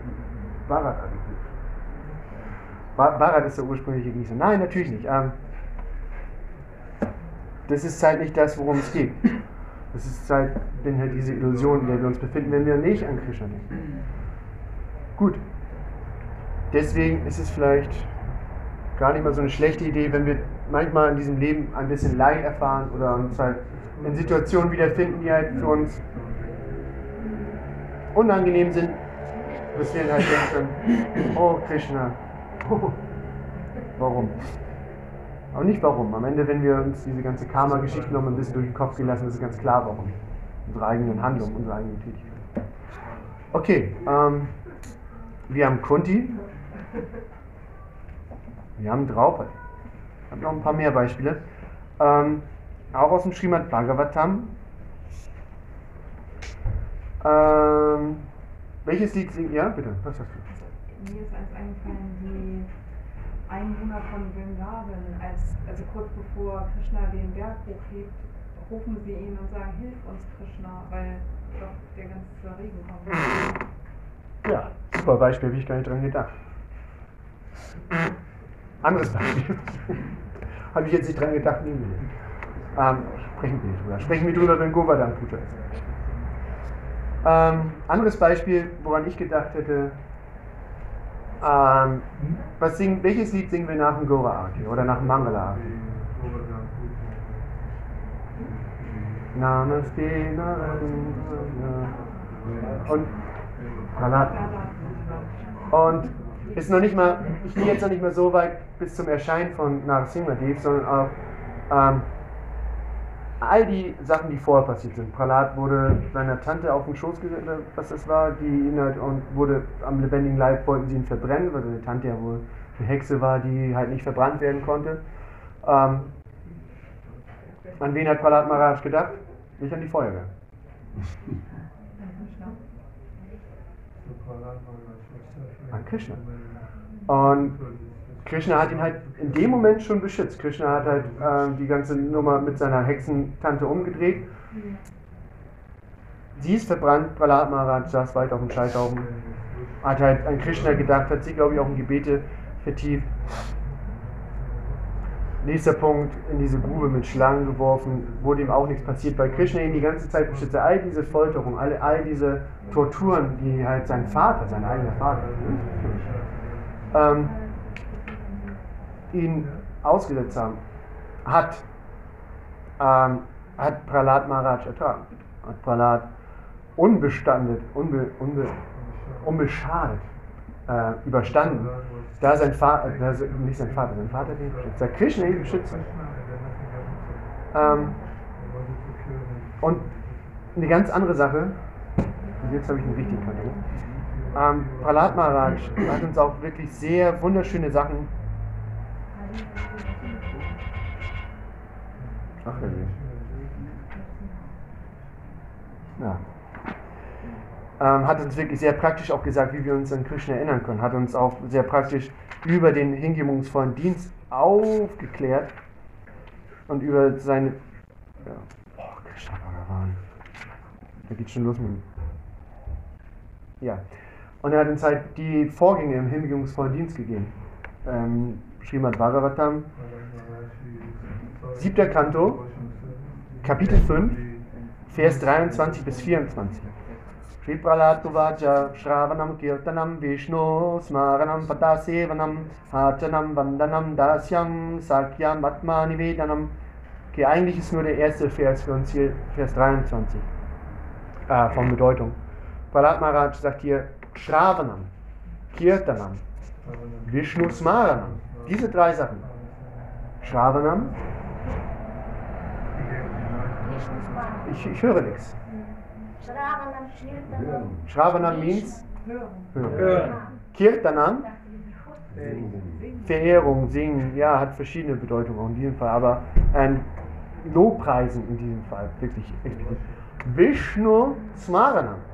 Bharat Adi Purusham. Bharat ist der ursprüngliche Genießer. Nein, natürlich nicht. Ähm, das ist halt nicht das, worum es geht. Das ist halt, denn halt diese Illusion, in der wir uns befinden, wenn wir nicht an Krishna denken. Gut. Deswegen ist es vielleicht gar nicht mal so eine schlechte Idee, wenn wir manchmal in diesem Leben ein bisschen Leid erfahren oder uns halt in Situationen wiederfinden, die halt für uns unangenehm sind, dass wir halt denken, oh Krishna, oh, warum? Aber nicht warum. Am Ende, wenn wir uns diese ganze Karma-Geschichte noch mal ein bisschen durch den Kopf gehen lassen, ist es ganz klar, warum. Unsere eigenen Handlungen, unsere eigenen Tätigkeiten. Okay, ähm, wir haben Kunti. Wir haben Draupadi. Ich habe noch ein paar mehr Beispiele. Ähm, auch aus dem Srimad Bhagavatam. Ähm, welches Lied singt ihr? Bitte, was hast du? Mir ist eins eingefallen, die Einwohner von Vrindavan, als, also kurz bevor Krishna den Berg hochhebt, rufen sie ihn und sagen, hilf uns Krishna, weil doch der ganze Regen kommt. Ja, super Beispiel, habe ich gar nicht dran gedacht. Anderes Beispiel. habe ich jetzt nicht dran gedacht, nehmen wir. Ähm, sprechen wir nicht drüber. Sprechen wir drüber, wenn Govardhan Puja ist. Ähm, anderes Beispiel, woran ich gedacht hätte, ähm, was singen, welches Lied singen wir nach dem Gora Arti oder nach dem Mangala Arti? Namaste, Namaste. Und. Und ist noch nicht mal, ich gehe jetzt noch nicht mal so weit bis zum Erscheinen von Narasimhadev, sondern auch ähm, all die Sachen, die vorher passiert sind. Pralat wurde seiner Tante auf den Schoß gesetzt, was das war, die ihn halt und wurde am lebendigen Leib wollten sie ihn verbrennen, weil seine Tante ja wohl eine Hexe war, die halt nicht verbrannt werden konnte. Ähm, an wen hat Pralat Maharaj gedacht? Nicht an die Feuerwehr. An Krishna. Und Krishna hat ihn halt in dem Moment schon beschützt. Krishna hat halt äh, die ganze Nummer mit seiner Hexentante umgedreht. Sie ist verbrannt, Prahlad Maharaj saß weit auf dem Scheiterhaufen, hat halt an Krishna gedacht, hat sie, glaube ich, auch in Gebete vertieft. Nächster Punkt, in diese Grube mit Schlangen geworfen, wurde ihm auch nichts passiert, weil Krishna ihn die ganze Zeit beschützte. All diese Folterung, all, all diese Torturen, die halt sein Vater, sein eigener Vater, ähm, ihn ausgesetzt haben, hat, ähm, hat Prahlad Maharaj ertragen. Hat Prahlad unbestandet, unbe, unbe, unbeschadet äh, überstanden. Da sein Vater, da, nicht sein Vater, sein Vater den beschützt, da Krishna ihn beschützt. Ähm, und eine ganz andere Sache, und jetzt habe ich einen richtigen Kanal. Ähm, Prahlad Maharaj hat uns auch wirklich sehr wunderschöne Sachen. Ach, ja. Ähm, hat uns wirklich sehr praktisch auch gesagt, wie wir uns an Krishna erinnern können. Hat uns auch sehr praktisch über den hingebungsvollen Dienst aufgeklärt und über seine. Ja. Oh, Krishna Bhagavan. Da geht schon los mit dem. Ja. Und er hat uns halt die Vorgänge im hingebungsvollen Dienst gegeben. Ähm, Srimad Bhagavatam, siebter Kanto, Kapitel 5, Vers 23 bis 24. Shri Pralatuvaja Shravanam Kirtanam Vishnu Smaranam Patasevanam Hachanam Vandanam Dasyam Sakyam Atma Nivedanam. Okay, eigentlich ist nur der erste Vers für uns hier, Vers 23, äh, von Bedeutung. Pralat Maharaj sagt hier Shravanam, Kirtanam, Vishnu Smaranam. Diese drei Sachen. Shravanam, ich, ich höre nichts. Shravanam, means Hören. Kirtanam, Verehrung, Singen, ja, hat verschiedene Bedeutungen auch in diesem Fall, aber ein Lobpreisen in diesem Fall, wirklich. Vishnu Smaranam.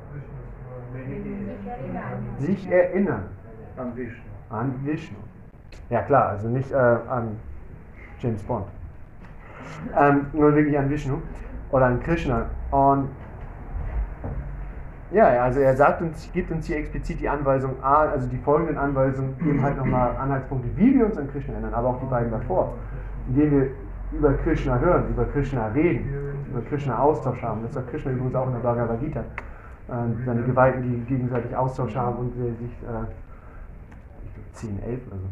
Sich erinnern An Vishnu. an Vishnu. Ja klar, also nicht äh, an James Bond. Ähm, nur wirklich an Vishnu oder an Krishna. Und ja, also er sagt uns, gibt uns hier explizit die Anweisung, A, also die folgenden Anweisungen geben halt nochmal Anhaltspunkte, wie wir uns an Krishna erinnern, aber auch die beiden davor, indem wir über Krishna hören, über Krishna reden, über Krishna Austausch haben. Das sagt Krishna übrigens auch in der Bhagavad Gita. Äh, seine Geweihten, die gegenseitig Austausch haben und sich, äh, ich glaube 10, 11 oder so,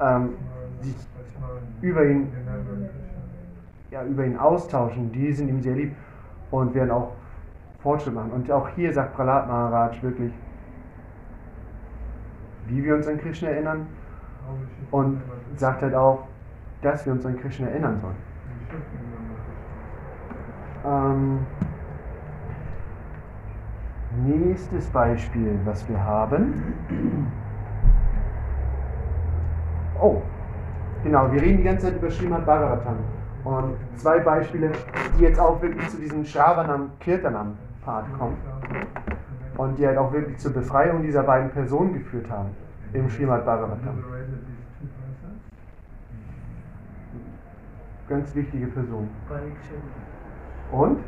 ähm, sich über ihn ja, über ihn austauschen, die sind ihm sehr lieb und werden auch Fortschritt machen. Und auch hier sagt Prahlad Maharaj wirklich, wie wir uns an Krishna erinnern und sagt halt auch, dass wir uns an Krishna erinnern sollen. Ähm, nächstes Beispiel, was wir haben. Oh, genau, wir reden die ganze Zeit über Srimad Bhagavatam. Und zwei Beispiele, die jetzt auch wirklich zu diesem Shravanam Kirtanam Part kommen und die halt auch wirklich zur Befreiung dieser beiden Personen geführt haben im Srimad Bhagavatam. Ganz wichtige Person. Und?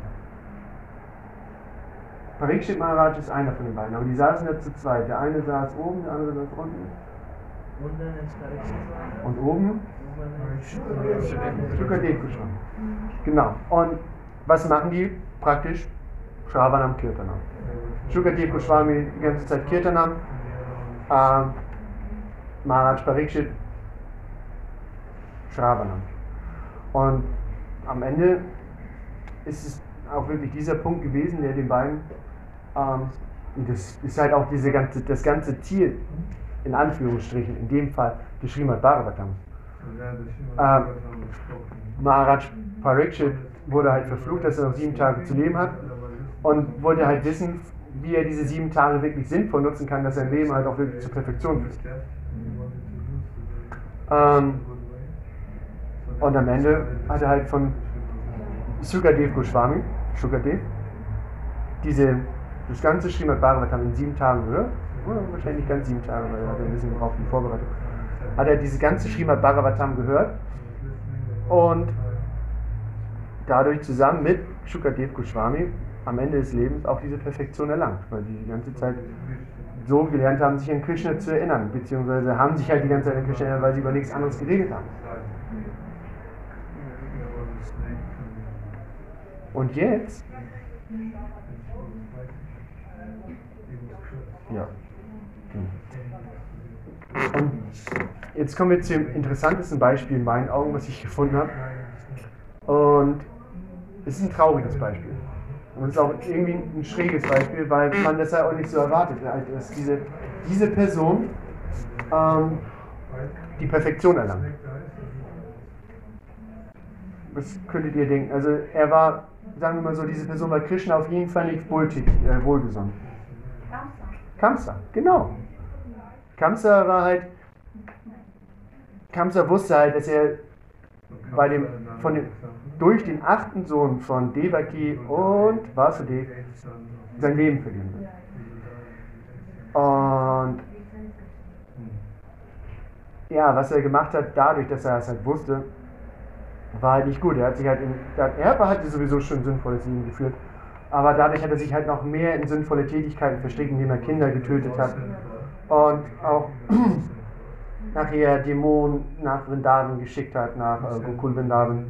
Parikshit Maharaj ist einer von den beiden, aber die saßen ja zu zweit. Der eine saß oben, der andere saß unten. Und oben Sukadev Goswami. Genau. Und was machen die praktisch? Shravanam Kirtanam. Sukadev Goswami die ganze Zeit Kirtanam. Äh, Maharaj Parikshit Shravanam. Und am Ende ist es auch wirklich dieser Punkt gewesen, der den beiden, und das ist halt auch diese ganze, das ganze Ziel, in Anführungsstrichen, in dem Fall des Srimad Bhagavatam. Ähm, Maharaj Parikshit wurde halt verflucht, dass er noch sieben Tage zu leben hat und wollte halt wissen, wie er diese sieben Tage wirklich sinnvoll nutzen kann, dass sein Leben halt auch wirklich zur Perfektion führt. Ähm, und am Ende hat er halt von Sukadev Goswami, Sukadev, diese, das ganze Srimad Bhagavatam in sieben Tagen gehört, oder wahrscheinlich ganz sieben Tage, weil er hat ein bisschen gebraucht in Vorbereitung, hat er diese ganze Srimad Bhagavatam gehört? Und dadurch zusammen mit Shukadev Goswami am Ende des Lebens auch diese Perfektion erlangt, weil die die ganze Zeit so gelernt haben, sich an Krishna zu erinnern, beziehungsweise haben sich halt die ganze Zeit an Krishna erinnert, weil sie über nichts anderes geredet haben. Und jetzt, ja, und jetzt kommen wir zu dem interessantesten Beispiel in meinen Augen, was ich gefunden habe. Und es ist ein trauriges Beispiel. Und es ist auch irgendwie ein schräges Beispiel, weil man das ja auch nicht so erwartet, dass diese, diese Person ähm, die Perfektion erlangt. Was könntet ihr denken? Also er war, sagen wir mal so, diese Person war Krishna auf jeden Fall nicht wohltätig, äh, wohlgesonnen. Kamsa, genau. Kamsa war halt, Kamsa wusste halt, dass er bei dem, von dem, durch den achten Sohn von Devaki und Vasudev sein Leben verlieren wird. Und ja, was er gemacht hat, dadurch, dass er es halt wusste, war halt nicht gut. Er hat sich halt in, er hatte sowieso schon sinnvolles Leben geführt, aber dadurch hat er sich halt noch mehr in sinnvolle Tätigkeiten verstrickt, indem er Kinder getötet hat und auch nachher Dämonen nach Vrindavan geschickt hat, nach äh, Gokul Vrindavan.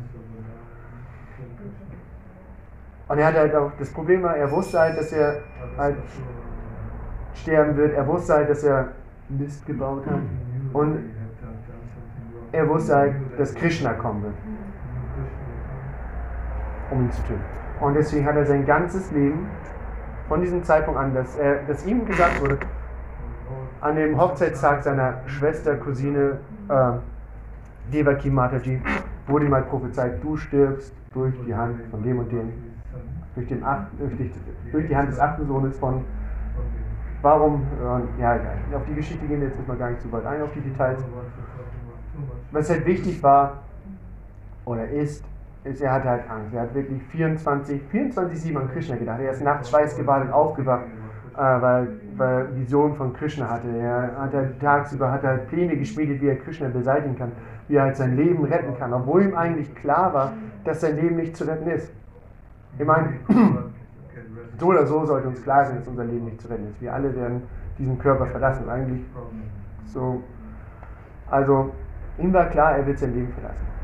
Und er hatte halt auch, das Problem er wusste halt, dass er halt sterben wird, er wusste halt, dass er Mist gebaut hat und er wusste halt, dass Krishna kommen wird, um ihn zu töten. Und deswegen hat er sein ganzes Leben von diesem Zeitpunkt an, dass, er, dass ihm gesagt wurde, an dem Hochzeitstag seiner Schwester, Cousine äh, Devaki Mataji, wurde ihm halt prophezeit, du stirbst durch die Hand von dem und dem, durch, den Acht, durch, die, durch die Hand des achten Sohnes von Warum? Äh, ja. Auf die Geschichte gehen wir jetzt mal gar nicht so weit ein, auf die Details. Was halt wichtig war, oder ist, ist, er hatte halt Angst. Er hat wirklich 24, 24-7 an Krishna gedacht. Er ist nachts schweißgebadet aufgewacht, äh, weil, weil Visionen von Krishna hatte. Er hat halt tagsüber hat er Pläne geschmiedet, wie er Krishna beseitigen kann, wie er halt sein Leben retten kann, obwohl ihm eigentlich klar war, dass sein Leben nicht zu retten ist. Ich meine, so oder so sollte uns klar sein, dass unser Leben nicht zu retten ist. Wir alle werden diesen Körper verlassen. Eigentlich so. Also, ihm war klar, er wird sein Leben verlassen.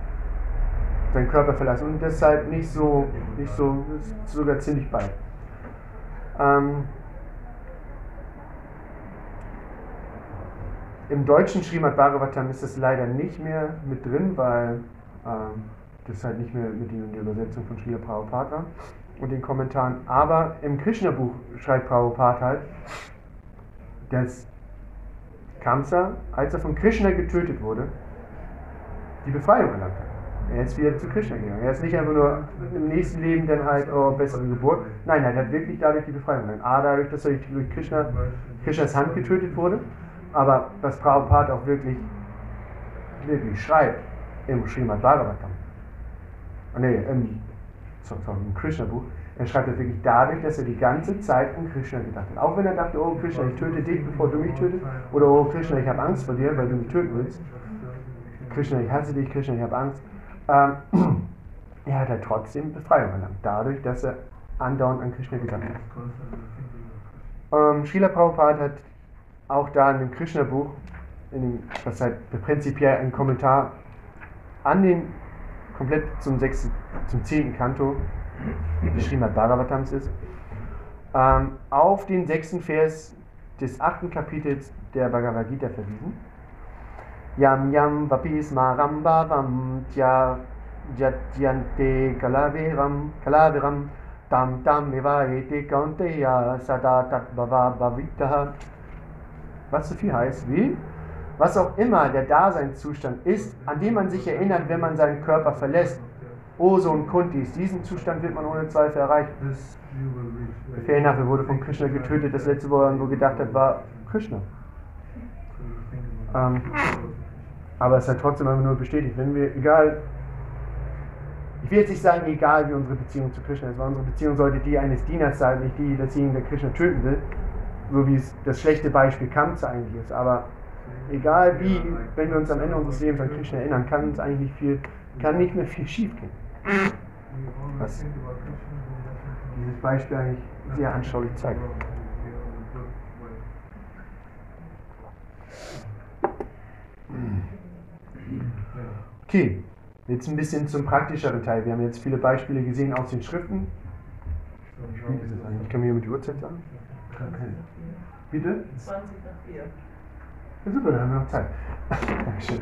Seinen Körper verlassen. Und deshalb nicht so, nicht so, sogar ziemlich bald. Ähm, Im deutschen Srimad Bhagavatam ist das leider nicht mehr mit drin, weil ähm, das halt nicht mehr mit in der Übersetzung von Srila Prabhupada und den Kommentaren. Aber im Krishna-Buch schreibt Prabhupada halt, dass Kamsa, als er von Krishna getötet wurde, die Befreiung erlangt hat. Er ist wieder zu Krishna gegangen. Er ist nicht einfach nur im nächsten Leben dann halt, oh, bessere Geburt. Nein, er hat wirklich dadurch die Befreiung erlangt. A, dadurch, dass er durch Krishna, Krishnas Hand getötet wurde, aber was Prabhupada auch wirklich, wirklich schreibt im Srimad Bhagavatam. Nee, im, sorry, im Krishna-Buch. Er schreibt das wirklich dadurch, dass er die ganze Zeit an Krishna gedacht hat. Auch wenn er dachte, oh Krishna, ich töte dich, bevor du mich tötest. Oder oh Krishna, ich habe Angst vor dir, weil du mich töten willst. Krishna, ich hasse dich, Krishna, ich habe Angst. Ähm, er hat halt trotzdem Befreiung erlangt. Dadurch, dass er andauernd an Krishna gedacht hat. Ähm, Srila Prabhupada hat auch da in dem Krishna-Buch, was halt prinzipiell ein Kommentar an den komplett zum, sechsten, zum zehnten Kanto des Srimad Bhagavatams ist, ähm, auf den sechsten Vers des achten Kapitels der Bhagavad Gita verwiesen. Yam yam vapis maram bhavam tya Jatyante Kalaviram Kalaviram Tam Tam Evaete Kaunteya Sada Tat Bhava Bhavitaha. Was so viel heißt wie, was auch immer der Daseinszustand ist, an den man sich erinnert, wenn man seinen Körper verlässt. O Sohn Kuntis, diesen Zustand wird man ohne Zweifel erreichen. Der Feriennachwe wurde von Krishna getötet. Das letzte, wo er gedacht hat, war Krishna. Ähm, aber es hat trotzdem einfach nur bestätigt, wenn wir, egal, ich will jetzt nicht sagen, egal wie unsere Beziehung zu Krishna ist, weil unsere Beziehung sollte die eines Dieners sein, nicht die desjenigen, der Krishna töten will, so wie es das schlechte Beispiel Kamsa eigentlich ist. Aber egal wie, wenn wir uns am Ende unseres Lebens an Krishna erinnern, kann uns eigentlich viel, kann nicht mehr viel schief gehen. Was? Dieses Beispiel eigentlich sehr anschaulich zeigt. Okay, jetzt ein bisschen zum praktischeren Teil. Wir haben jetzt viele Beispiele gesehen aus den Schriften. Wie ist es eigentlich? Kann mir jemand die Uhrzeit sagen? Bitte? 20 nach 4. Ja, super, dann haben wir noch Zeit. Dankeschön.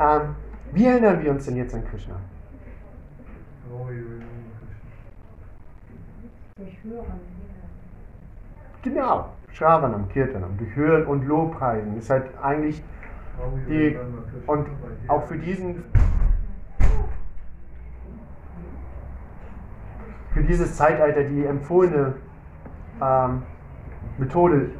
Ähm, wie erinnern wir uns denn jetzt an Krishna? Durch Hören. Genau, Shravanam, Kirtanam, durch Hören und Lobpreisen ist halt eigentlich die, und auch für diesen, für dieses Zeitalter die empfohlene ähm, Methode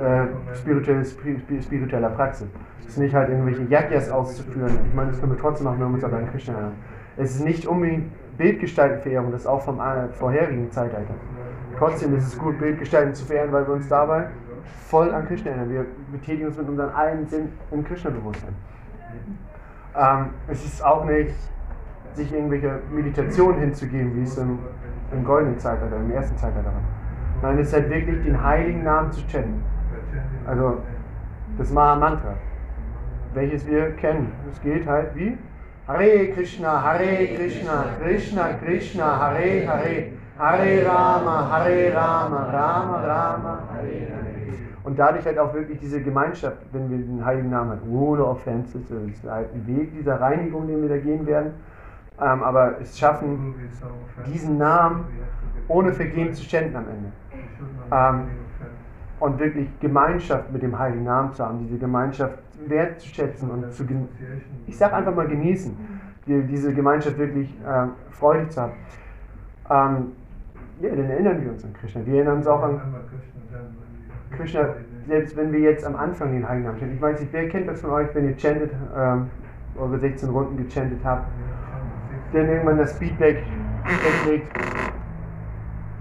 äh, spirituelle, spi- spiritueller Praxis. Es ist nicht halt irgendwelche Yagyas auszuführen. Ich meine, das können wir trotzdem machen, wenn wir uns aber an Krishna erinnern. Es ist nicht unbedingt Bildgestaltenverehrung, das ist auch vom äh, vorherigen Zeitalter. Trotzdem ist es gut, Bildgestalten zu verehren, weil wir uns dabei voll an Krishna erinnern. Wir betätigen uns mit unseren allen Sinn im Krishna-Bewusstsein. Ähm, es ist auch nicht, sich irgendwelche Meditationen hinzugeben, wie es im, im goldenen Zeitalter, im ersten Zeitalter war. Nein, es ist halt wirklich den heiligen Namen zu chanten. Also das Maha-Mantra, welches wir kennen. Es geht halt wie Hare Krishna, Hare Krishna, Krishna Krishna, Hare Hare, Hare Rama, Hare Rama, Rama Rama, Hare Hare. Und dadurch halt auch wirklich diese Gemeinschaft, wenn wir den heiligen Namen haben, ohne Offenses, das ist halt ein Weg dieser Reinigung, den wir da gehen werden. Ähm, aber es schaffen, diesen Namen ohne Vergehen zu schänden am Ende. Ähm, und wirklich Gemeinschaft mit dem Heiligen Namen zu haben, diese Gemeinschaft wertzuschätzen und zu ich sag einfach mal genießen, die, diese Gemeinschaft wirklich äh, freudig zu haben. Ähm, ja, dann erinnern wir uns an Krishna. Wir erinnern uns auch an Krishna, selbst wenn wir jetzt am Anfang den Heiligen Namen chanten. Ich weiß nicht, wer kennt das von euch, wenn ihr chantet, ähm, eure 16 Runden gechantet habt, dann irgendwann das Feedback weglegt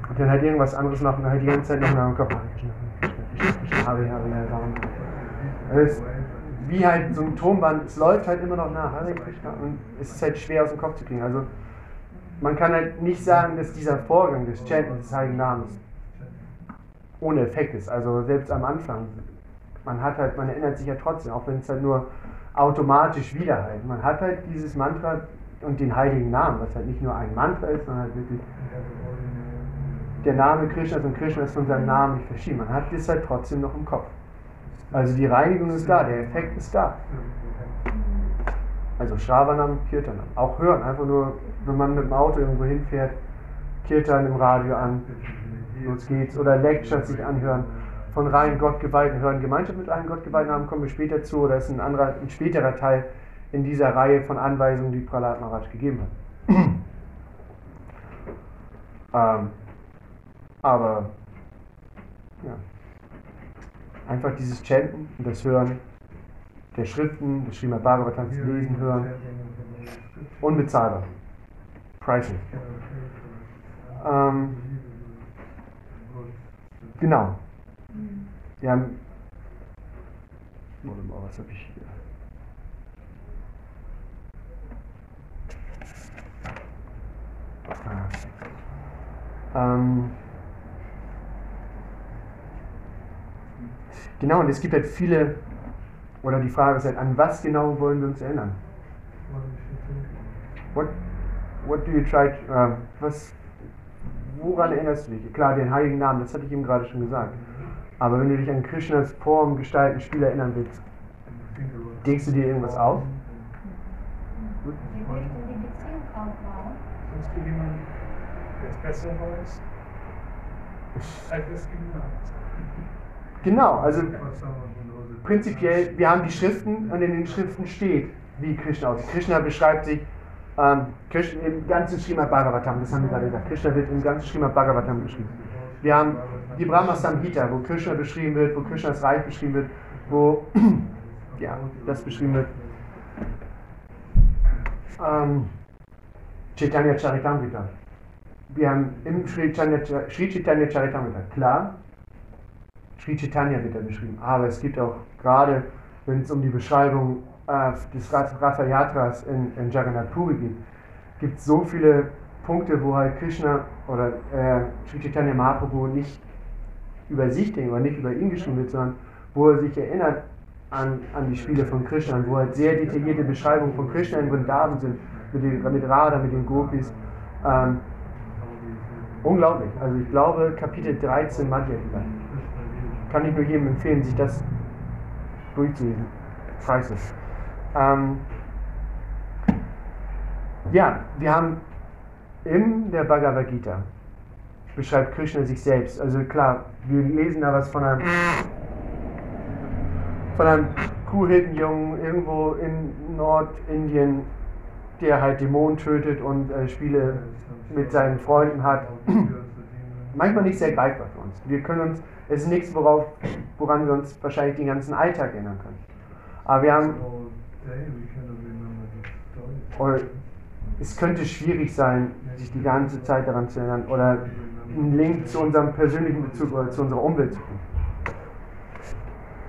und dann halt irgendwas anderes macht und halt die ganze Zeit noch nach dem Kopf. Hare, Hare Rama. Es wie halt so ein Tonband, es läuft halt immer noch nach und es ist halt schwer aus dem Kopf zu kriegen. Also man kann halt nicht sagen, dass dieser Vorgang des Chantens des Heiligen Namens ohne Effekt ist. Also selbst am Anfang, man hat halt, man erinnert sich ja trotzdem, auch wenn es halt nur automatisch wiederhält. Man hat halt dieses Mantra und den heiligen Namen, was halt nicht nur ein Mantra ist, sondern halt wirklich der Name Krishnas und Krishna ist von seinem Namen nicht verschieden. Man hat das halt trotzdem noch im Kopf. Also die Reinigung ist da, der Effekt ist da. Also Shravanam, Kirtanam. Auch hören, einfach nur, wenn man mit dem Auto irgendwo hinfährt, Kirtan im Radio an, los geht's. Oder Lectures sich anhören, von rein Gottgeweihten hören. Gemeinschaft mit rein Gottgeweihten haben, kommen wir später zu, oder ist ein, anderer, ein späterer Teil in dieser Reihe von Anweisungen, die Prahlad Maharaj gegeben hat. ähm, aber, ja. Einfach dieses Chanten und das Hören der Schriften, des Srimad Bhagavatams lesen, hören, unbezahlbar. Priceless. Ähm, genau. Wir haben. Warte mal, was habe ich hier? Ah. Ähm, genau, und es gibt halt viele, oder die Frage ist halt, an was genau wollen wir uns erinnern? What, what do you try, to, äh, was, woran erinnerst du dich? Klar, den heiligen Namen, das hatte ich ihm gerade schon gesagt. Aber wenn du dich an Krishnas Form, Gestalten, Spiel erinnern willst, denkst du dir irgendwas aus? Sie möchten die Beziehung Wow. Sonst für jemanden, der es besser weiß, als es genau. Also prinzipiell, wir haben die Schriften und in den Schriften steht, wie Krishna aussieht. Krishna beschreibt sich ähm, Krishna, im ganzen Srimad Bhagavatam, das haben wir gerade gesagt. Krishna wird im ganzen Srimad Bhagavatam beschrieben. Wir haben die Brahma Samhita, wo Krishna beschrieben wird, wo Krishnas Reich beschrieben wird, wo ja, das beschrieben wird. Ähm, Chaitanya Charitamrita. Wir haben im Sri Chaitanya, Sri Chaitanya Charitamrita, klar, Sri Chaitanya wird da beschrieben, aber es gibt auch gerade, wenn es um die Beschreibung äh, des Rath- Ratha Yatras in, in Jagannath Puri geht, gibt es so viele Punkte, wo halt Krishna oder äh, Sri Chaitanya Mahaprabhu nicht über sich denkt oder nicht über ihn geschrieben wird, sondern wo er sich erinnert an, an die Spiele von Krishna, wo halt sehr detaillierte Beschreibungen von Krishna in Vrindavan sind, mit, den, mit Radha, mit den Gopis. Ähm, unglaublich. Also ich glaube Kapitel 13 Madhya. Kann ich nur jedem empfehlen, sich das durchzulesen. Priceless. Ähm, ja, wir haben in der Bhagavad Gita beschreibt Krishna sich selbst. Also klar, wir lesen da was von einem von einem Kuhhirtenjungen irgendwo in Nordindien, der halt Dämonen tötet und äh, Spiele mit seinen Freunden hat. Manchmal nicht sehr greifbar für uns. Wir können uns, es ist nichts, worauf, woran wir uns wahrscheinlich den ganzen Alltag erinnern können. Aber wir haben, oder es könnte schwierig sein, sich die ganze Zeit daran zu erinnern oder einen Link zu unserem persönlichen Bezug oder zu unserer Umwelt zu finden.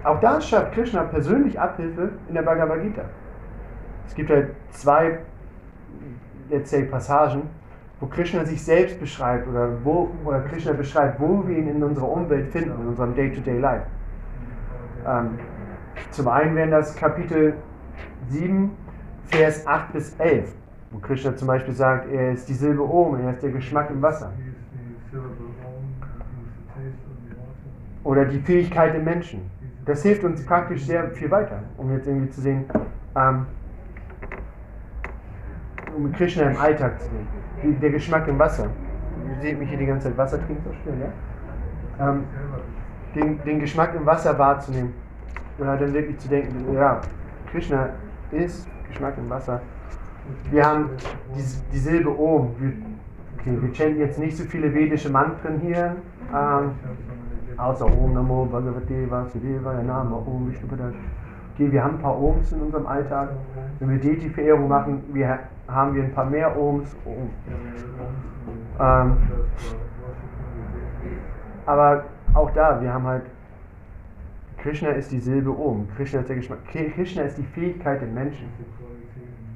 Auch da schafft Krishna persönlich Abhilfe in der Bhagavad Gita. Es gibt halt zwei, let's say, Passagen, wo Krishna sich selbst beschreibt oder wo oder Krishna beschreibt, wo wir ihn in unserer Umwelt finden, in unserem Day-to-Day Life. Ähm, zum einen wären das Kapitel 7, Vers 8 bis 11, wo Krishna zum Beispiel sagt, er ist die Silbe Om, er ist der Geschmack im Wasser. Oder die Fähigkeit im Menschen. Das hilft uns praktisch sehr viel weiter, um jetzt irgendwie zu sehen, ähm, um Krishna im Alltag zu sehen. Der Geschmack im Wasser. Ihr seht mich hier die ganze Zeit Wasser trinken, so schnell, ja? Ähm, den, den Geschmack im Wasser wahrzunehmen. Oder dann wirklich zu denken, ja, Krishna ist Geschmack im Wasser. Wir haben die, die Silbe Om. Wir, okay, wir chanten jetzt nicht so viele vedische Mantren hier. Ähm, außer Om Namo Bhagavate Vasudevaya Nama Om Vishnu. Okay, wir haben ein paar Ohms in unserem Alltag. Wenn wir Deity-Verehrung machen, wir, haben wir ein paar mehr Ohms. Om. Ähm, aber auch da, wir haben halt, Krishna ist die Silbe Om. Krishna ist der Geschmack. Krishna ist die Fähigkeit im Menschen.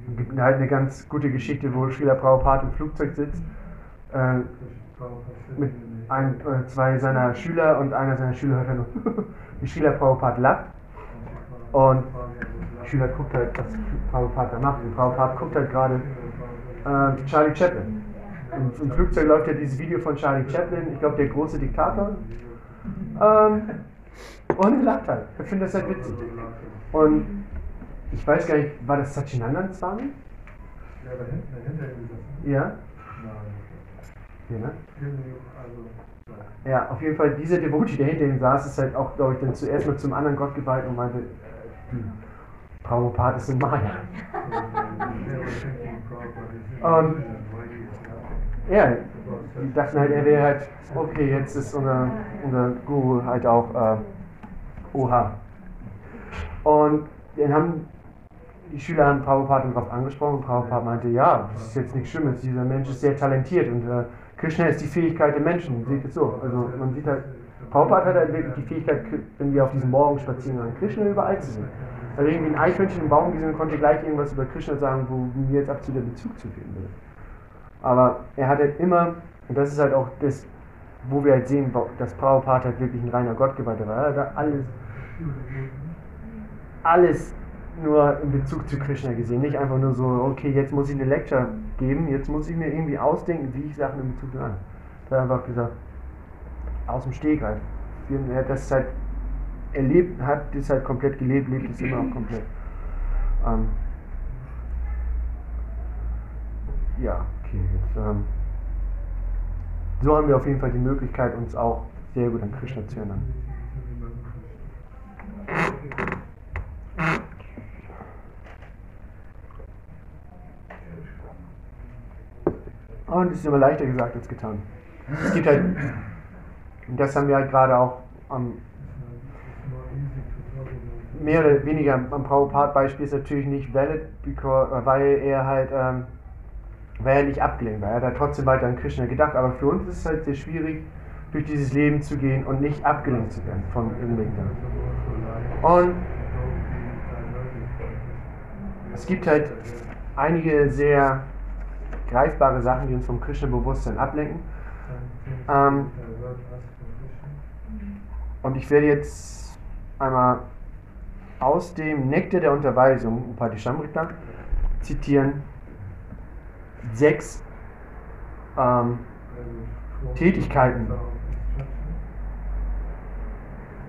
Es gibt halt eine ganz gute Geschichte, wo Srila Prabhupada im Flugzeug sitzt. Äh, mit ein, äh, zwei seiner Schüler und einer seiner Schüler hört er nur, wie Srila Prabhupada lacht. Und die Schüler guckt halt, was Prabhupada da macht. Und Prabhupada guckt halt gerade äh, Charlie Chaplin. Im, Im Flugzeug läuft ja dieses Video von Charlie Chaplin, ich glaube der große Diktator. Ähm, und lacht halt. Er findet das halt witzig. Und ich weiß gar nicht, war das Sachinandan Swami? Ja, da hinten, dahinter ihm gesessen. Ja? Nein. Hier, ne? Also. Ja, auf jeden Fall, dieser Devotee, der hinter ihm saß, ist halt auch, glaube ich, dann zuerst mal zum anderen Gott geweiht und meinte, hm, Prabhupada ist ein Maya. Und ja, die dachten halt, er wäre halt, okay, jetzt ist unser, unser Guru halt auch äh, Oha. Und dann haben die Schüler haben Prabhupada darauf angesprochen und Prabhupada meinte, ja, das ist jetzt nichts Schlimmes, dieser Mensch ist sehr talentiert und äh, Krishna ist die Fähigkeit der Menschen, seht es so. Also man sieht halt, Prabhupada hat halt wirklich die Fähigkeit, wenn wir auf diesen Morgen spazieren gehen, Krishna überall zu sehen. Also irgendwie ein Eichhörnchen im Baum gesehen konnte gleich irgendwas über Krishna sagen, wo mir jetzt absolut der Bezug zu finden würde. Aber er hat halt immer, und das ist halt auch das, wo wir halt sehen, dass Prabhupada halt wirklich ein reiner Gottgeweihter war. Er hat alles, alles nur in Bezug zu Krishna gesehen. Nicht einfach nur so, okay, jetzt muss ich eine Lecture geben, jetzt muss ich mir irgendwie ausdenken, wie ich Sachen in Bezug zu anderen. Er hat einfach gesagt, aus dem Stegreif. Er hat das halt erlebt, hat das halt komplett gelebt, lebt es immer noch komplett. Ähm, ja, okay. Jetzt, ähm, so haben wir auf jeden Fall die Möglichkeit, uns auch sehr gut an Krishna zu erinnern. Und es ist immer leichter gesagt als getan. Es gibt halt, und das haben wir halt gerade auch am mehr oder weniger am Prabhupada-Beispiel ist natürlich nicht valid, because, weil er halt, ähm, weil er nicht abgelenkt war. Er hat halt trotzdem weiter an Krishna gedacht, aber für uns ist es halt sehr schwierig, durch dieses Leben zu gehen und nicht abgelenkt zu werden von irgendwelchen Sachen. Und es gibt halt einige sehr greifbare Sachen, die uns vom Krishna-Bewusstsein ablenken. Ähm, und ich werde jetzt einmal aus dem Nektar der Unterweisung, Upadishamrita, zitieren sechs ähm, Tätigkeiten,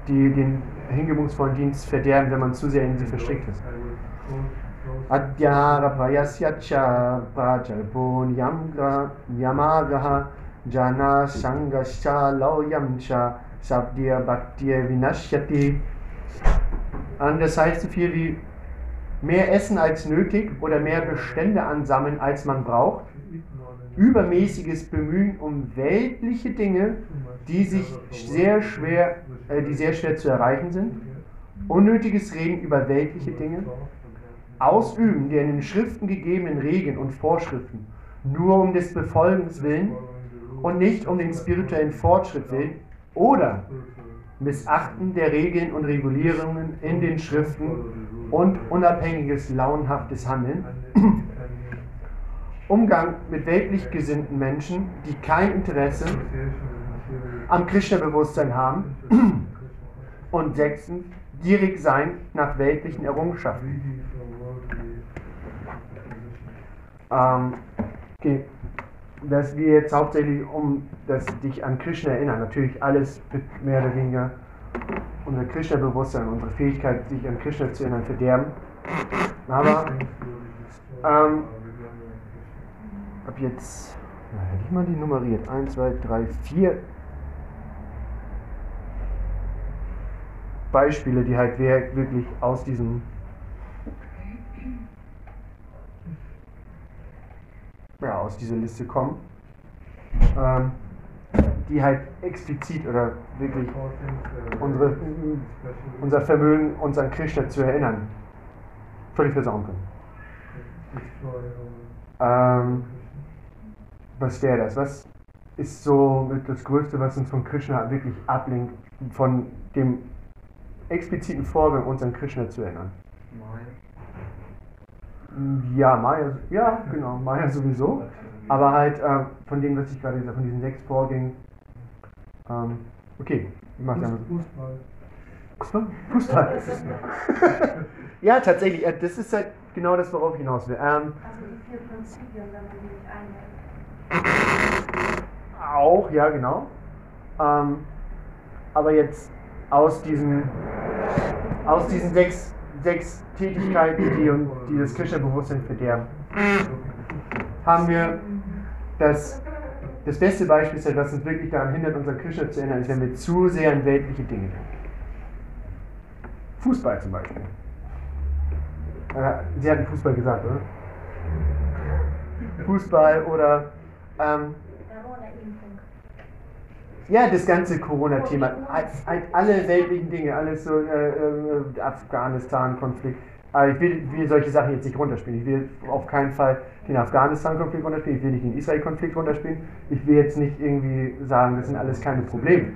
die den hingebungsvollen Dienst verderben, wenn man zu sehr in sie verstrickt ist. Adhyara prayasyacha prajalpo niyamagaha jana sangascha lauyamcha sabdya bhaktya vinashyati. Das heißt so viel wie mehr essen als nötig oder mehr Bestände ansammeln als man braucht, übermäßiges Bemühen um weltliche Dinge, die sich sehr schwer, äh, die sehr schwer zu erreichen sind, unnötiges Reden über weltliche Dinge, Ausüben der in den Schriften gegebenen Regeln und Vorschriften nur um des Befolgens willen und nicht um den spirituellen Fortschritt willen oder Missachten der Regeln und Regulierungen in den Schriften und unabhängiges, launhaftes Handeln, Umgang mit weltlich gesinnten Menschen, die kein Interesse am Krishna-Bewusstsein haben und sechstens, gierig sein nach weltlichen Errungenschaften. Ähm, okay. Dass wir jetzt hauptsächlich um das dich an Krishna erinnern, natürlich alles mehr oder weniger unser Krishna-Bewusstsein, unsere Fähigkeit, sich an Krishna zu erinnern, verderben. Aber ähm, ab jetzt, na, hätte ich mal die nummeriert. 1, 2, 3, 4 Beispiele, die halt wirklich aus diesem ja, aus dieser Liste kommen, ähm, die halt explizit oder wirklich unsere, unser Vermögen, uns an Krishna zu erinnern, völlig versauen können. Ähm, was wäre das? Was ist so das Größte, was uns von Krishna wirklich ablenkt, von dem expliziten Vorgang, uns an Krishna zu erinnern? Ja, Maya, ja, genau, Maya sowieso. Aber halt äh, von dem, was ich gerade gesagt habe, von diesen sechs Vorgängen. Ähm, okay, ich mach damit. Fußball. Fußball. Fußball. ja, tatsächlich, äh, das ist halt genau das, worauf ich hinaus will. Ähm, Also die vier Prinzipien, wenn man die nicht einhält. Auch, ja, genau. Ähm, aber jetzt aus diesen, aus diesen sechs, sechs Tätigkeiten, die, die das Krishna-Bewusstsein verderben, haben wir das, das beste Beispiel, ist ja, was uns wirklich daran hindert, unser Krishna zu erinnern, ist, wenn wir zu sehr an weltliche Dinge denken. Fußball zum Beispiel. Äh, Sie hatten Fußball gesagt, oder? Fußball oder ähm, ja, das ganze Corona-Thema, alle weltlichen Dinge, alles so äh, äh, Afghanistan-Konflikt. Aber ich will, will solche Sachen jetzt nicht runterspielen. Ich will auf keinen Fall den Afghanistan-Konflikt runterspielen. Ich will nicht den Israel-Konflikt runterspielen. Ich will jetzt nicht irgendwie sagen, das sind alles keine Probleme.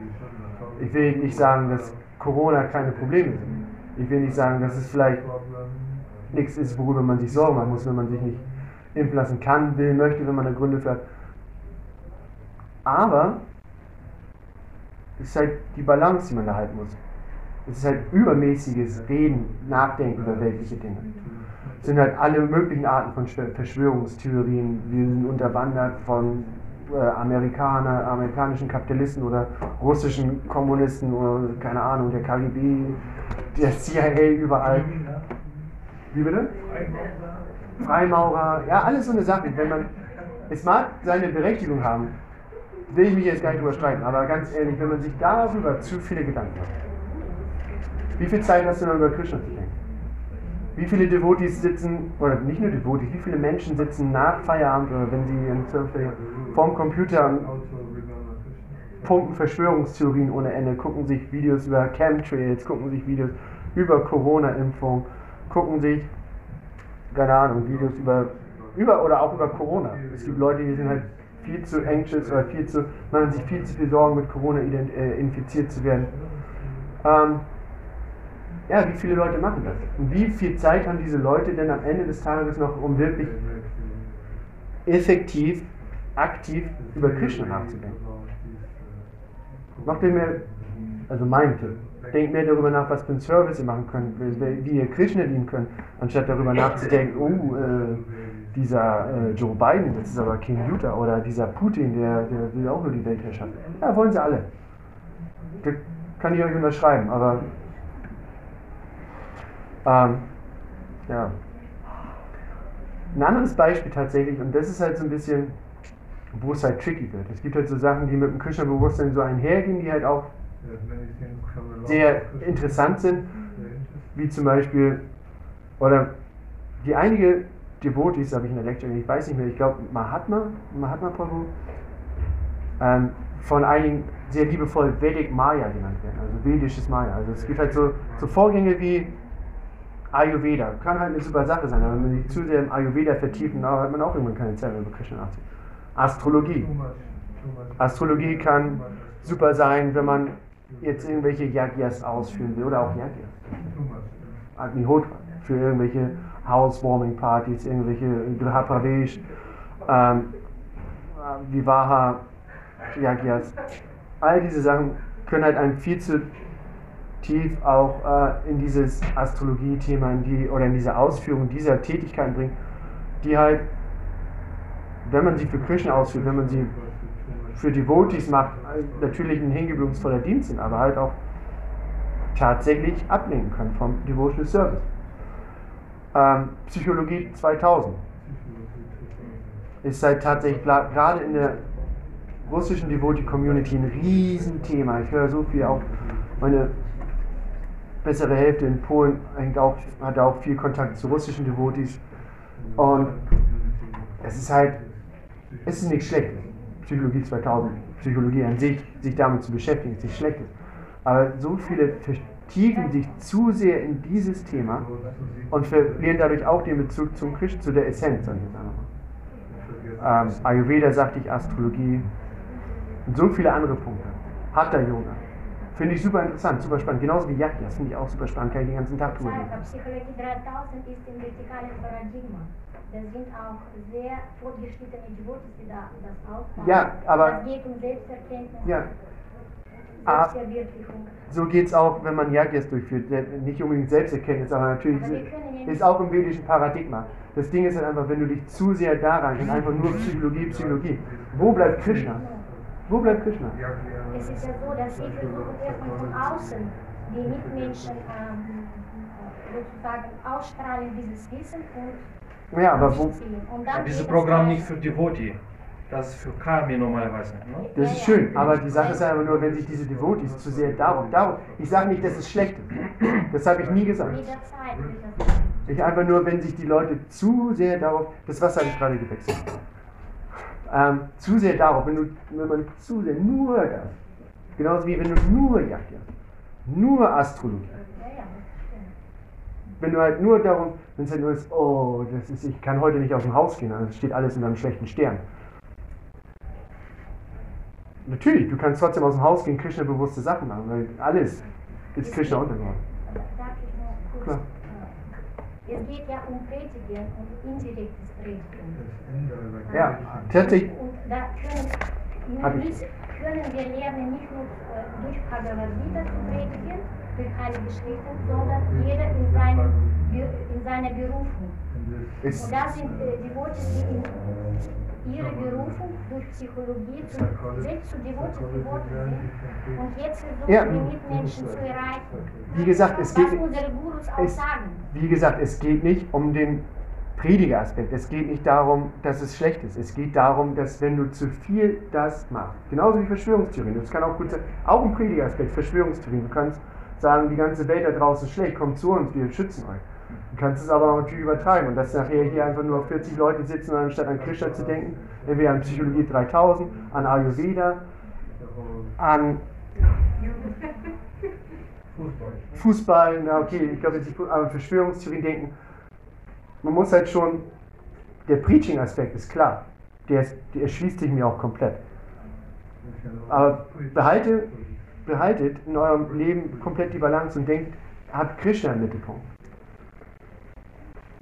Ich will nicht sagen, dass Corona keine Probleme sind. Ich will nicht sagen, dass es vielleicht nichts ist, worüber man sich Sorgen machen muss, wenn man sich nicht impfen lassen kann, will, möchte, wenn man da Gründe für hat. Aber es ist halt die Balance, die man da halten muss. Es ist halt übermäßiges Reden, Nachdenken über weltliche Dinge. Es sind halt alle möglichen Arten von Schw- Verschwörungstheorien. Wir sind unterwandert von äh, Amerikaner, amerikanischen Kapitalisten oder russischen Kommunisten oder keine Ahnung, der KGB, der CIA überall. Wie bitte? Freimaurer, ja, alles so eine Sache. Wenn man, es mag seine Berechtigung haben, will ich mich jetzt gar nicht drüber streiten, aber ganz ehrlich, wenn man sich darüber zu viele Gedanken macht, wie viel Zeit hast du noch über Krishna zu denken? Wie viele Devotis sitzen, oder nicht nur Devotis, wie viele Menschen sitzen nach Feierabend oder wenn sie im Surfer vorm Computer pumpen Verschwörungstheorien ohne Ende, gucken sich Videos über Chemtrails, gucken sich Videos über Corona-Impfung, gucken sich, keine Ahnung, Videos über, über oder auch über Corona. Es gibt Leute, die sind halt viel zu anxious oder viel zu, machen sich viel zu viel Sorgen mit Corona äh, infiziert zu werden. Ähm, ja, wie viele Leute machen das? Und wie viel Zeit haben diese Leute denn am Ende des Tages noch, um wirklich effektiv, aktiv über Krishna nachzudenken? Macht ihr mir, also mein Tipp, denkt mehr darüber nach, was für einen Service ihr machen könnt, wie wie ihr Krishna dienen könnt, anstatt darüber nachzudenken, oh, äh, dieser äh, Joe Biden, das ist aber King Luther, oder dieser Putin, der, der will auch nur die Weltherrschaft. Ja, wollen sie alle. Das kann ich euch unterschreiben, aber ähm, ja. Ein anderes Beispiel tatsächlich, und das ist halt so ein bisschen, wo es halt tricky wird. Es gibt halt so Sachen, die mit dem Krishna-Bewusstsein so einhergehen, die halt auch sehr interessant sind, wie zum Beispiel, oder die einige Devotees, habe ich in der Lecture, ich weiß nicht mehr, ich glaube Mahatma, Mahatma Prabhu, ähm, von einigen sehr liebevoll Vedic Maya genannt werden, also vedisches Maya. Also es gibt halt so, so Vorgänge wie Ayurveda, kann halt eine super Sache sein, aber wenn man sich zu sehr im Ayurveda vertieft, dann hat man auch irgendwann keine Zeit mehr über Krishna nachzudenken. Astrologie. Astrologie kann super sein, wenn man jetzt irgendwelche Yagyas ausführen will, oder auch Yagyas. Agnihotra, für irgendwelche Housewarming-Partys, irgendwelche Griha Pravesh, ähm, äh, Vivaha, Yagyas. All diese Sachen können halt einen viel zu tief auch äh, in dieses Astrologie-Thema die, oder in diese Ausführung dieser Tätigkeiten bringen, die halt, wenn man sie für Krishna ausführt, wenn man sie für Devotees macht, natürlich ein hingebungsvoller Dienst sind, aber halt auch tatsächlich ablenken können vom Devotional Service. Ähm, Psychologie 2000 ist halt tatsächlich gerade in der russischen Devotee-Community ein Riesenthema. Ich höre so viel auch, meine bessere Hälfte in Polen auch, hat auch viel Kontakt zu russischen Devotees. Und es ist halt, es ist nichts Schlechtes. Psychologie 2000, Psychologie an sich, sich damit zu beschäftigen, ist nichts Schlechtes. Aber so viele vertiefen sich zu sehr in dieses Thema und verlieren dadurch auch den Bezug zum Christ, zu der Essenz. Ähm, Ayurveda sagte ich, Astrologie und so viele andere Punkte. Hatha Yoga. Finde ich super interessant, super spannend. Genauso wie Yagyas finde ich auch super spannend, kann ich den ganzen Tag. Deshalb, Psychologie 3000 ist im vertikalen Paradigma. Da sind auch sehr fortgeschrittene Devotees, die da das aufbauen. Ja, aber- Das geht um Selbsterkenntnis, Ja, Ah. Selbstverwirklichung. so geht es auch, wenn man Yagyas durchführt. Nicht unbedingt Selbsterkenntnis, aber natürlich Aber wir ist auch im vedischen Paradigma. Das Ding ist halt einfach, wenn du dich zu sehr daran und einfach nur Psychologie, Psychologie. Wo bleibt Krishna? Wo bleibt Krishna? Es ist ja so, dass sie versuchen erstmal von außen die Mitmenschen ähm, sozusagen ausstrahlen dieses Wissen und Ja, aber wo. Und dann Ja, dieses Programm weiter. nicht für Devotee. Das ist für Karmi normalerweise. Ne? Das ist schön, aber die Sache ist einfach nur, wenn sich diese Devotees zu sehr darum, darum, ich sage nicht, dass es schlecht ist. Das habe ich nie gesagt. Ich einfach nur, wenn sich die Leute zu sehr darauf, das Wasser habe ich gerade gewechselt, ähm, zu sehr darauf, wenn, du, wenn man zu sehr nur das, genauso wie wenn du nur Jagd nur Astrologie, wenn du halt nur darum, wenn es halt nur ist, oh, das ist, ich kann heute nicht aus dem Haus gehen, also es steht alles in einem schlechten Stern. Natürlich, du kannst trotzdem aus dem Haus gehen, Krishna-bewusste Sachen machen, weil alles ist Krishna untergeordnet. Darf ich nur kurz? Klar. äh, Es geht ja um Predigen und indirektes Predigen. Ja, tatsächlich, Und da können, Hab ich. nicht, können wir lernen, nicht nur äh, durch Bhagavad Gita zu predigen, durch heilige Schriften, sondern jeder in, seinem, in seiner Berufung. Und da sind äh, Devotees, die in ihrer Berufung durch Psychologie zu, selbst zu Devotees geworden sind und jetzt versuchen, Ja. die Mitmenschen zu erreichen. wie gesagt, es geht, Was unsere Gurus auch es, sagen. wie gesagt, es geht nicht um den Predigeraspekt. Es geht nicht darum, dass es schlecht ist. Es geht darum, dass wenn du zu viel das machst, genauso wie Verschwörungstheorien, das kann auch gut sein, auch ein Predigeraspekt, Verschwörungstheorien. Du kannst sagen, die ganze Welt da draußen ist schlecht, kommt zu uns, wir schützen euch. Kannst es aber auch natürlich übertreiben und dass nachher hier einfach nur 40 Leute sitzen, anstatt an Krishna zu denken, entweder an Psychologie 3000, an Ayurveda, an Fußball. Na okay, ich glaube jetzt nicht, aber Verschwörungstheorien denken. Man muss halt schon, der Preaching-Aspekt ist klar, der, der erschließt sich mir auch komplett. Aber behalte, behaltet in eurem Leben komplett die Balance und denkt, habt Krishna im Mittelpunkt.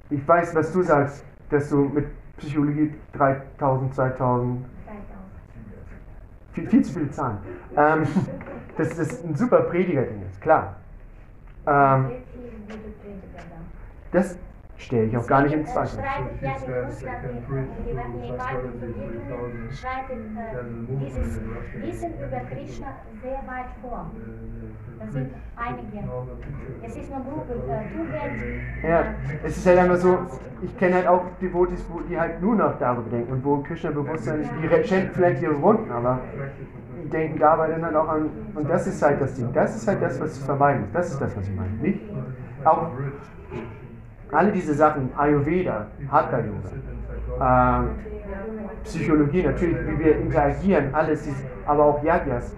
Ich weiß, was du sagst, dass du mit Psychologie 3000, 2000, 2000. viel, viel zu viele Zahlen, ähm, dass das ein super Prediger-Ding ist, klar. Ähm, das stelle ich auch gar nicht in Zweifel. Äh, dieses Wissen über Krishna sehr weit vor. Das sind einige. Es ist nur äh, Tugend. Ja, es ist halt einfach so, ich kenne halt auch Devotis, die halt nur noch darüber denken und wo Krishna-Bewusstsein ist, die schenken vielleicht ihre Runden, aber die denken dabei dann halt auch an, und das ist halt das Ding, das ist halt das, was zu vermeiden ist, das ist das, was ich meine, nicht? Auch alle diese Sachen, Ayurveda, Hatha-Yoga, ähm, Psychologie, natürlich, wie wir interagieren, alles, dies- aber auch Yagyas,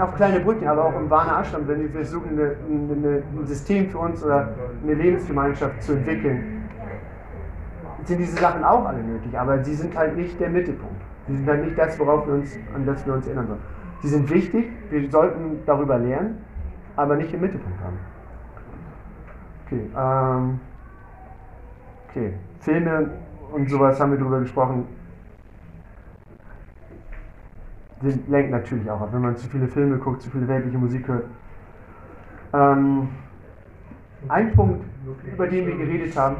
auch kleine Brücken, aber auch im Vana Ashram, wenn wir versuchen, eine, eine, ein System für uns oder eine Lebensgemeinschaft zu entwickeln, sind diese Sachen auch alle nötig, aber sie sind halt nicht der Mittelpunkt. Sie sind halt nicht das, worauf wir uns, an das wir uns erinnern sollen. Sie sind wichtig, wir sollten darüber lernen, aber nicht im Mittelpunkt haben. Okay, ähm, okay, Filme und sowas haben wir drüber gesprochen. sind, lenkt natürlich auch ab, wenn man zu viele Filme guckt, zu viele weltliche Musik hört. Ähm, ein Punkt, über den wir geredet haben,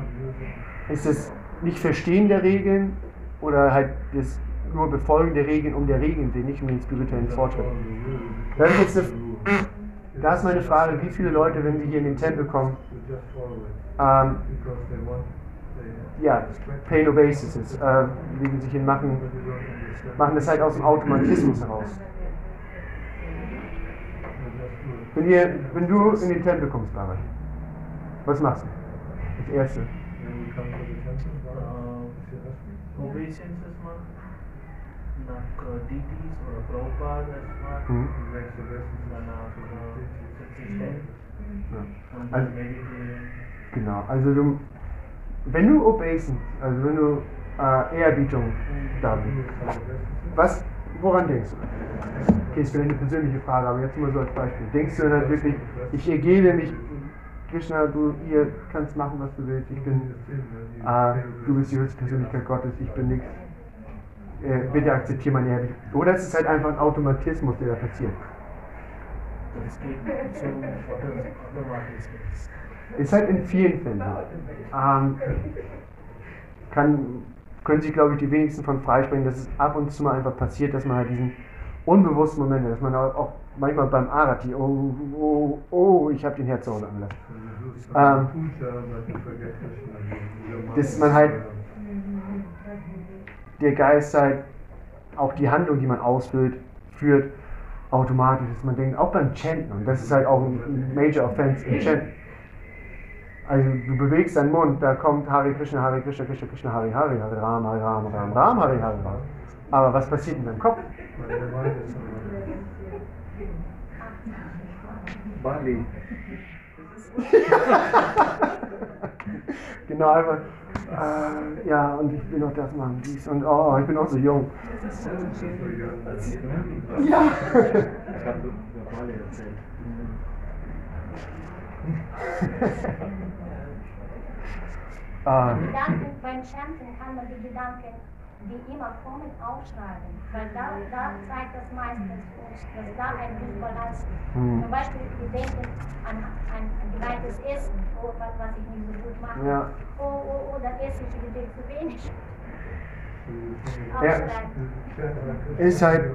ist das Nicht-Verstehen der Regeln oder halt das nur Befolgen der Regeln um der Regeln willen, nicht um den spirituellen Fortschritt. Da, hab ich jetzt eine, da ist meine Frage, wie viele Leute, wenn sie hier in den Tempel kommen, ähm, ja, Pay No Basis, äh, legen sich hin, machen, machen das halt aus dem Automatismus heraus. Wenn, ihr, wenn du in den Tempel kommst, Barbara, was machst du? Das Erste. Obeisance erstmal, nach äh, Deities oder Prabhupada erstmal, Mhm. danach äh, setze ich hin Ja. und Also- dann meditieren. Genau, also du, wenn du Obeisance, also wenn du äh, Ehrerbietung da bist, was, woran denkst du? Okay, ist vielleicht eine persönliche Frage, aber jetzt mal so als Beispiel. Denkst du dann wirklich, ich ergebe mich, Krishna, du, ihr kannst machen, was du willst, ich bin, äh, du bist die höchste Persönlichkeit Gottes, ich bin nichts, äh, bitte akzeptiere meine Ehrlichkeit. Oder ist es halt einfach ein Automatismus, der da passiert? Ist halt in vielen Fällen so. Ähm, kann, können sich, glaube ich, die wenigsten von freisprechen, dass es ab und zu mal einfach passiert, dass man halt diesen unbewussten Moment, hat, dass man auch manchmal beim Arati, oh, oh, oh, ich habe den Herz angelassen. Ähm, dass man halt der Geist halt auch die Handlung, die man ausführt, führt, automatisch, dass man denkt, auch beim Chanten, und das ist halt auch ein Major Offense im Chanten. Also du bewegst deinen Mund, da kommt Hare Krishna, Hare Krishna, Krishna Krishna, Hare Hare, Hare Ram, Hare Ram, Ram Ram, Hare Hare raus. Aber was passiert in deinem Kopf? Bali. Genau, einfach, äh, ja, und ich will noch das machen, dies und oh, ich bin auch so jung. Ja. Ah, Gedanken beim Chanten kann man die Gedanken, die immer kommen, aufschreiben. Weil da, da zeigt das meistens uns, dass da ein Disbalance ist. Hm. Zum Beispiel, wir denken an ein geweites Essen, oh, was, was ich nicht so gut mache. Ja. Oh, oh, oh, dann esse ich wieder zu wenig. Ja. Ist halt,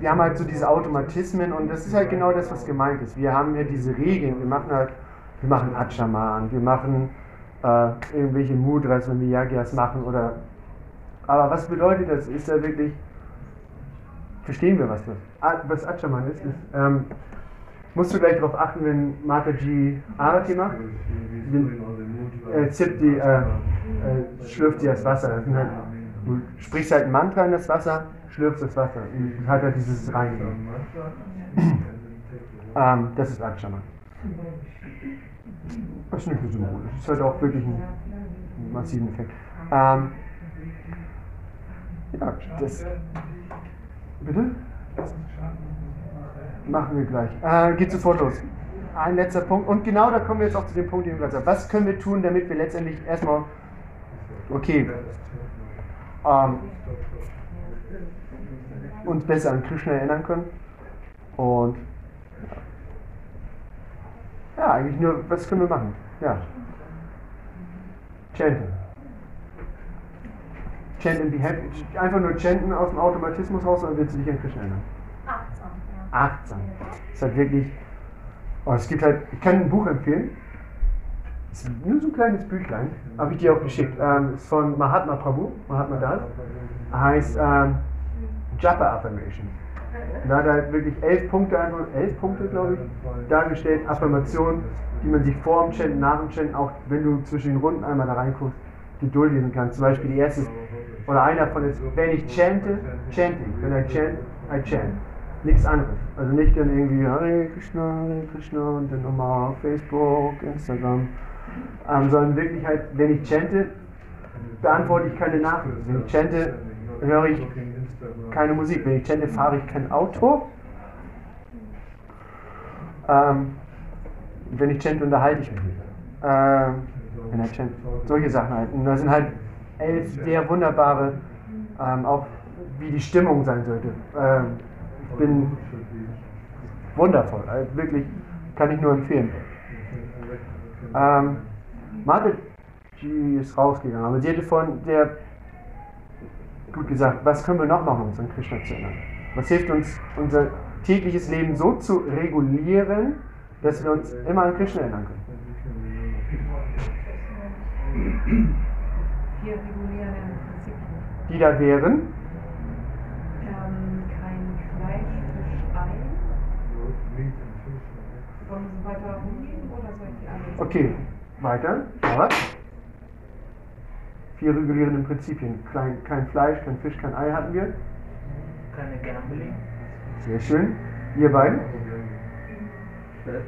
wir haben halt so diese Automatismen und das ist halt genau das, was gemeint ist. Wir haben ja diese Regeln, wir machen halt, wir machen Achaman, wir machen äh, irgendwelche Mudras und Viyagyas machen oder. Aber was bedeutet das? Ist da wirklich. Verstehen wir, was das was Achaman ist? ist ähm, musst du gleich darauf achten, wenn Mataji Arati macht, äh, zippt die, äh, äh, schlürft die das Wasser. Das halt, du sprichst halt ein Mantra in das Wasser, schlürfst das Wasser und hat halt dieses Rein. ähm, das ist Achaman. Das ist nicht ein Symbol, das ist halt auch wirklich ein massiven Effekt. Ähm, ja, das. Bitte? Machen wir gleich. Äh, geht sofort los. Ein letzter Punkt. Und genau da kommen wir jetzt auch zu dem Punkt, den ich gerade sagte. Was können wir tun, damit wir letztendlich erstmal, okay, ähm, uns besser an Krishna erinnern können? Und ja, eigentlich nur, was können wir machen? Ja. Chanten. Chanten, be happy. Einfach nur chanten aus dem Automatismus raus, dann willst du dich an Krishna erinnern. Achtsam, ja. Achtsam. Es ist halt wirklich. Oh, es gibt halt, ich kann ein Buch empfehlen. Es ist nur so ein kleines Büchlein, habe ich dir auch geschickt. Ähm, ist von Mahatma Prabhu, Mahatma Das. Heißt ähm, Japa Affirmation. Da hat er halt wirklich elf Punkte, einfach elf Punkte, glaube ich, dargestellt, Affirmationen, die man sich vor dem Chanten, nach dem Chanten, auch wenn du zwischen den Runden einmal da reinguckst, Geduld lesen kannst. Zum Beispiel die erste, oder einer von ist, wenn ich chante, chanting. Wenn I chant, I chant. Nichts anderes. Also nicht dann irgendwie Hare Krishna, Hare Krishna und dann nochmal Facebook, Instagram. Ähm, sondern wirklich halt, wenn ich chante, beantworte ich keine Nachrichten. Wenn ich chante, höre ich keine Musik. Wenn ich chante, fahre ich kein Auto. Ähm, wenn ich chante, unterhalte ich mich. Ähm, wenn ich chante, solche Sachen halt. Und da sind halt elf sehr wunderbare, ähm, auch wie die Stimmung sein sollte. Ähm, ich bin wundervoll. Also wirklich, kann ich nur empfehlen. Ähm, Margaret ist rausgegangen, aber sie hätte von der gut gesagt, was können wir noch machen, um uns an Krishna zu erinnern? Was hilft uns, unser tägliches Leben so zu regulieren, dass wir uns immer an Krishna erinnern können? Vier regulierende Prinzipien. Die da wären, Ähm, kein Fleisch, Fisch, Ei. Wollen wir so weiter rumgehen oder soll ich die alle? okay, weiter, aber vier regulierende Prinzipien. Klein, kein Fleisch, kein Fisch, kein Ei hatten wir. Keine Gambling. Sehr schön. Ihr beiden? Bitte?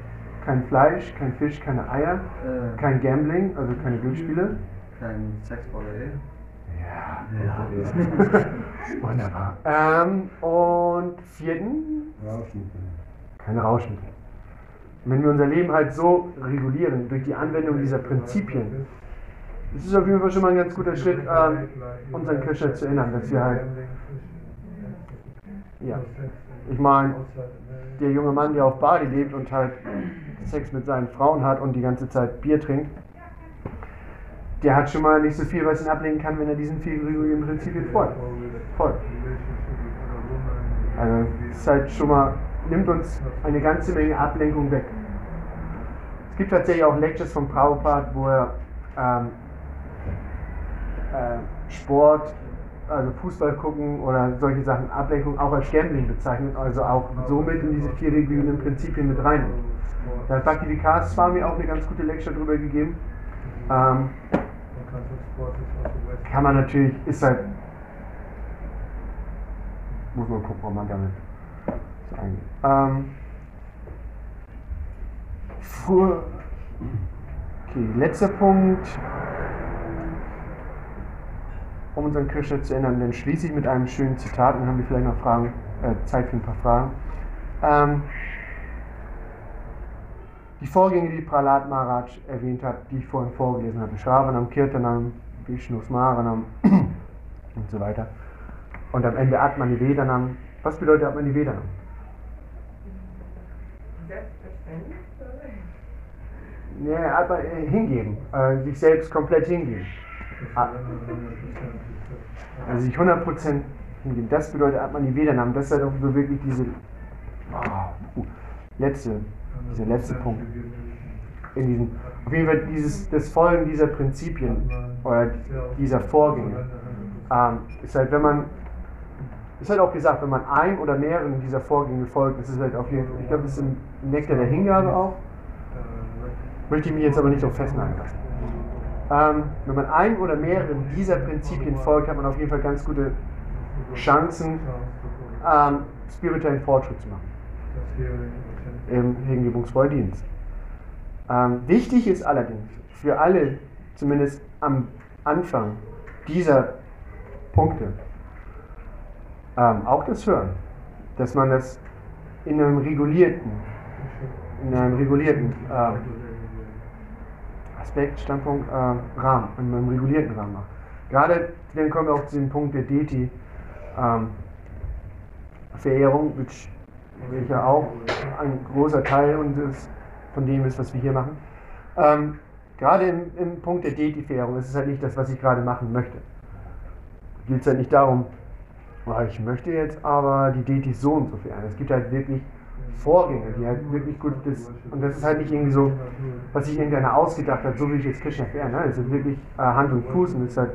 Kein Fleisch, kein Fisch, keine Eier, Äh, kein Gambling, also keine Glücksspiele. Kein Sex vor der Ehe. Ja. Wunderbar. Ähm, und vierten, keine Rauschmittel. Wenn wir unser Leben halt so regulieren durch die Anwendung dieser Prinzipien, das ist auf jeden Fall schon mal ein ganz guter Schritt, ähm, uns an Krishna zu erinnern, dass wir halt, ja, ich meine, der junge Mann, der auf Bali lebt und halt Sex mit seinen Frauen hat und die ganze Zeit Bier trinkt, der hat schon mal nicht so viel, was ihn ablenken kann, wenn er diesen vier regulierenden Prinzipien folgt. folgt. Also es halt schon mal, nimmt uns eine ganze Menge Ablenkung weg. Es gibt tatsächlich auch Lectures von Prabhupada, wo er ähm, äh, Sport, also Fußball gucken oder solche Sachen, Ablenkung auch als Gambling bezeichnet, also auch somit in diese vier regulierenden Prinzipien mit rein. Da hat Bhakti Vikas Swami auch eine ganz gute Lecture drüber gegeben. Ähm, kann man natürlich, ist halt, muss man gucken, ob man damit eingeht. Ähm, vor, okay, letzter Punkt, um uns an Krishna zu erinnern, dann schließe ich mit einem schönen Zitat und dann haben wir vielleicht noch Fragen, äh, Zeit für ein paar Fragen. Ähm, die Vorgänge, die Prahlad Maharaj erwähnt hat, die ich vorhin vorgelesen hatte, Shravanam, Kirtanam, Vishnu Smaranam und so weiter. Und am Ende Atmanivedanam. Was bedeutet Atmanivedanam? Selbstverständlich. Ja, Atma, äh, hingeben, äh, sich selbst komplett hingeben. Ah, Also sich 100% hingeben. Das bedeutet Atmanivedanam. Das ist halt auch so wirklich diese oh, dieser letzte Punkt. In diesem Auf jeden Fall dieses, das Folgen dieser Prinzipien oder dieser Vorgänge ähm, ist halt, wenn man, ist halt auch gesagt, wenn man einem oder mehreren dieser Vorgänge folgt, ist es halt auf jeden Fall, ich glaube, das ist im Nektar der Hingabe auch, möchte ich mich jetzt aber nicht so festnageln lassen. Ähm, wenn man einem oder mehreren dieser Prinzipien folgt, hat man auf jeden Fall ganz gute Chancen, ähm, spirituellen Fortschritt zu machen im hingebungsvollen Dienst. Ähm, wichtig ist allerdings für alle, zumindest am Anfang dieser Punkte, ähm, auch das Hören, dass man das in einem regulierten, in einem regulierten äh, Aspekt, Standpunkt, äh, Rahmen, in einem regulierten Rahmen macht. Gerade dann kommen wir auch zu dem Punkt der Deity. Ähm, Verehrung, which welcher auch ein großer Teil von dem ist, was wir hier machen. Ähm, gerade im, im Punkt der Deity-Verehrung ist es halt nicht das, was ich gerade machen möchte. Geht es halt nicht darum, oh, ich möchte jetzt aber die Deity so und so verehren. Es gibt halt wirklich Vorgänge, die halt wirklich gut ist. Und das ist halt nicht irgendwie so, was sich irgendeiner ausgedacht hat, so wie ich jetzt Krishna verehren. Ne? Es ist wirklich äh, Hand und Fuß und es ist halt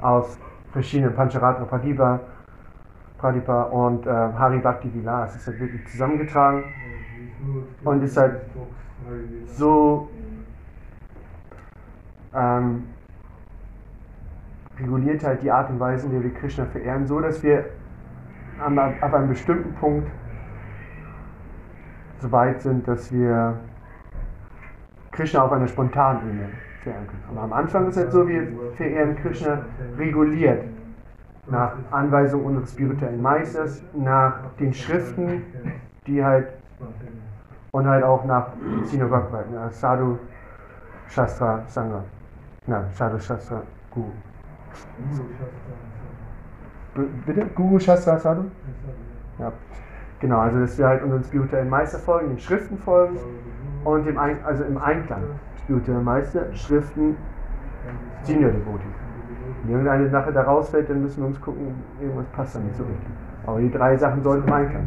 aus verschiedenen Pancharatra Padiba, Pradipa und äh, Hari Bhakti Vilas. Ist halt wirklich zusammengetragen und ist halt so ähm, reguliert halt die Art und Weise, der wir Krishna verehren, so dass wir an, ab einem bestimmten Punkt so weit sind, dass wir Krishna auf einer spontanen Ebene verehren können. Aber am Anfang ist es halt so, wir verehren Krishna reguliert nach Anweisung unseres spirituellen Meisters, nach den Schriften, die halt und halt auch nach Sinogakwa, ne, Sadhu Shastra Sangha. Na, Sadhu Shastra Guru. Bitte? Guru Shastra Sadhu? Ja. Genau, also dass wir halt unseren spirituellen Meister folgen, den Schriften folgen und dem Ein also im Einklang. Spirituelle Meister, Schriften, Senior Devotee. Wenn irgendeine Sache da rausfällt, dann müssen wir uns gucken, irgendwas passt da nicht so richtig. Aber die drei Sachen sollten sein.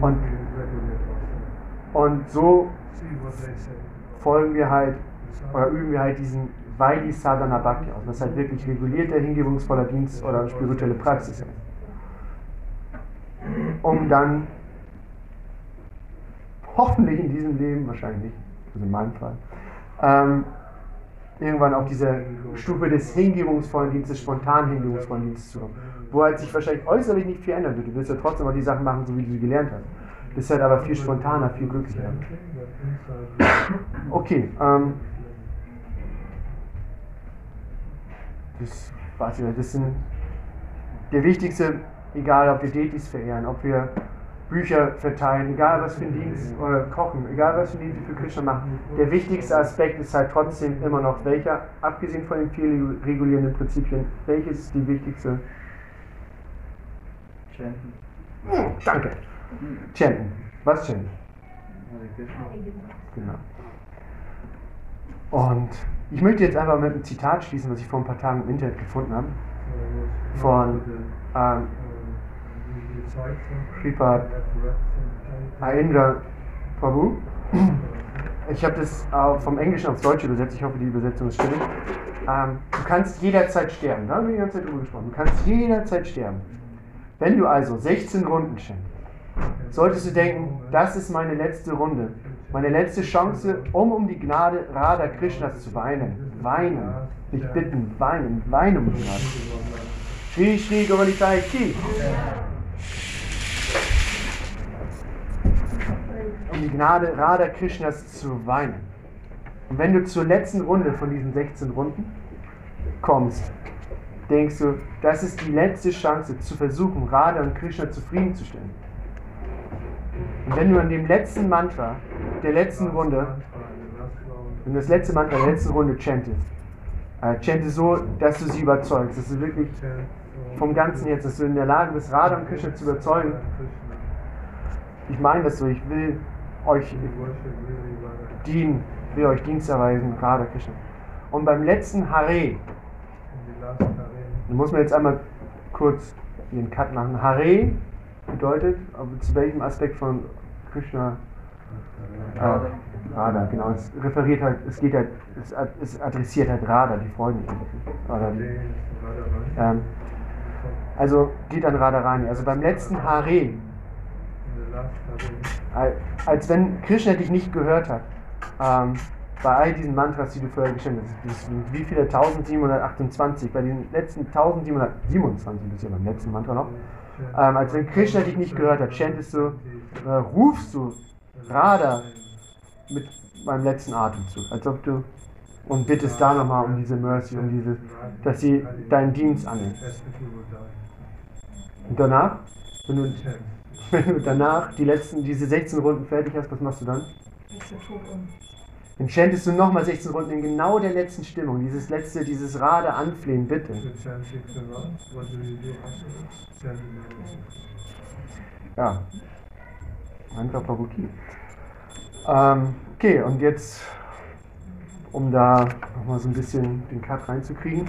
Und, und so folgen wir halt oder üben wir halt diesen Vaidhi Sadhana Bhakti aus, was halt wirklich regulierter, hingebungsvoller Dienst oder spirituelle Praxis ist. Um dann hoffentlich in diesem Leben, wahrscheinlich nicht, also in meinem Fall, ähm, irgendwann auf diese Stufe des hingebungsvollen Dienstes, spontan hingebungsvollen Dienstes zu kommen. Wo halt sich wahrscheinlich äußerlich nicht viel ändern wird. Du wirst ja trotzdem mal die Sachen machen, so wie du sie gelernt hast. Bist halt aber viel spontaner, viel glücklicher. Okay, ähm, das wieder. Das sind der wichtigste, egal ob wir Detis verehren, ob wir Bücher verteilen, egal was für einen Dienst oder kochen, egal was für einen Dienst wir für Krishna machen. Der wichtigste Aspekt ist halt trotzdem immer noch welcher, abgesehen von den vier regulierenden Prinzipien, welches ist die wichtigste? Chanten. Hm, danke. Chanten. Was chanten? Genau. Und ich möchte jetzt einfach mit einem Zitat schließen, was ich vor ein paar Tagen im Internet gefunden habe. Von ähm, Sripad Aindra Prabhu. Ich habe das äh, vom Englischen aufs Deutsche übersetzt. Ich hoffe, die Übersetzung ist stimmig. Ähm, du kannst jederzeit sterben. Da haben wir die ganze Zeit drüber gesprochen. Du kannst jederzeit sterben. Wenn du also 16 Runden schenkst, solltest du denken, das ist meine letzte Runde, meine letzte Chance, um um die Gnade Radha Krishnas zu weinen. Weinen, dich bitten, weinen, weinen um die Gnade. Shri Shri Gauranitai Ki. Um die Gnade Radha Krishnas zu weinen. Und wenn du zur letzten Runde von diesen 16 Runden kommst, denkst du, das ist die letzte Chance zu versuchen, Radha und Krishna zufriedenzustellen. Und wenn du an dem letzten Mantra der letzten Runde, wenn du das letzte Mantra der letzten Runde chantest, äh, chante so, dass du sie überzeugst, dass du wirklich vom ganzen jetzt, dass du in der Lage bist, Radha und Krishna zu überzeugen. Ich meine das so, ich will euch dienen, will euch Dienst erweisen, Radha Krishna. Und beim letzten Hare, da muss man jetzt einmal kurz den Cut machen. Hare bedeutet, zu welchem Aspekt von Krishna? Äh, Radha, genau. Es referiert halt, es geht halt, es, ad- es adressiert halt Radha, die Freundin. Die, ähm, also geht an Radharani. Also beim letzten Hare, als wenn Krishna dich nicht gehört hat, ähm, bei all diesen Mantras, die du vorher gestellt hast, wie viele? 1728, bei den letzten 1727 bist du ja beim letzten Mantra noch, ähm, als wenn Krishna dich nicht gehört hat, chantest du, äh, rufst du Radha mit beim letzten Atemzug, als ob du und bittest da nochmal um diese Mercy, um diese, dass sie deinen Dienst annimmt. Und danach, wenn du, wenn du danach die letzten, diese 16 Runden fertig hast, was machst du dann? Um. Dann chantest du nochmal 16 Runden in genau der letzten Stimmung, dieses letzte, dieses Rade anflehen, bitte. Ja. Einfach Pabuki. Ähm, okay, und jetzt, um da nochmal so ein bisschen den Cut reinzukriegen.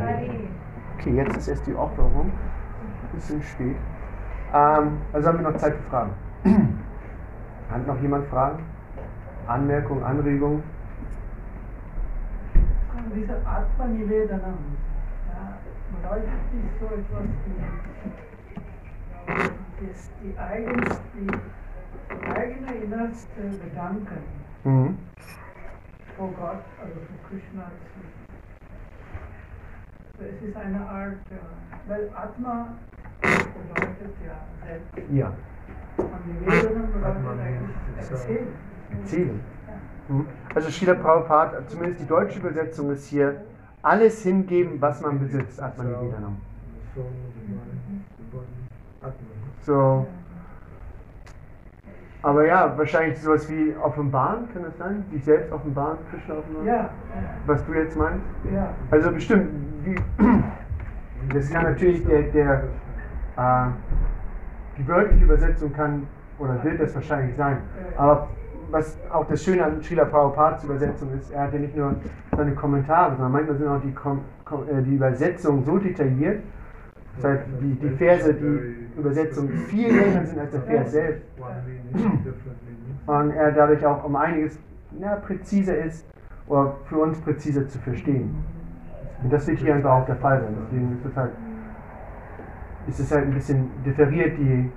Okay, jetzt ist erst die Aufführung. Bisschen spät. Ähm, also haben wir noch Zeit für Fragen. Hat noch jemand Fragen? Anmerkungen, Anregungen? Diese Atma-Nivedanam, ja, bedeutet dies so etwas wie das, die, eigens, die eigene innerste Gedanken Mhm. vor Gott, also vor Krishna zu. So, es ist eine Art, äh, weil Atma bedeutet ja selbst. Ja, erzählen. erzählen. Mhm. Also Srila Prabhupada, zumindest die deutsche Übersetzung ist hier, alles hingeben, was man besitzt, Atman Nivedanam. So. Aber ja, wahrscheinlich sowas wie offenbaren, kann das sein? Dich selbst offenbaren, Krishna offenbaren? Ja, Was du jetzt meinst? ja. Also bestimmt, das kann natürlich der, der äh, die wörtliche Übersetzung kann oder wird das wahrscheinlich sein. Aber was auch das Schöne an Srila Prabhupads Übersetzung ist, er hat ja nicht nur seine Kommentare, sondern manchmal sind auch die, Kom Kom äh, die Übersetzungen so detailliert, das heißt, die, die Verse, die Übersetzung viel länger sind als der Vers selbst. Und er dadurch auch um einiges ja, präziser ist oder für uns präziser zu verstehen. Und das wird hier einfach auch der Fall sein. Deswegen ist es halt, ist es halt ein bisschen differiert, die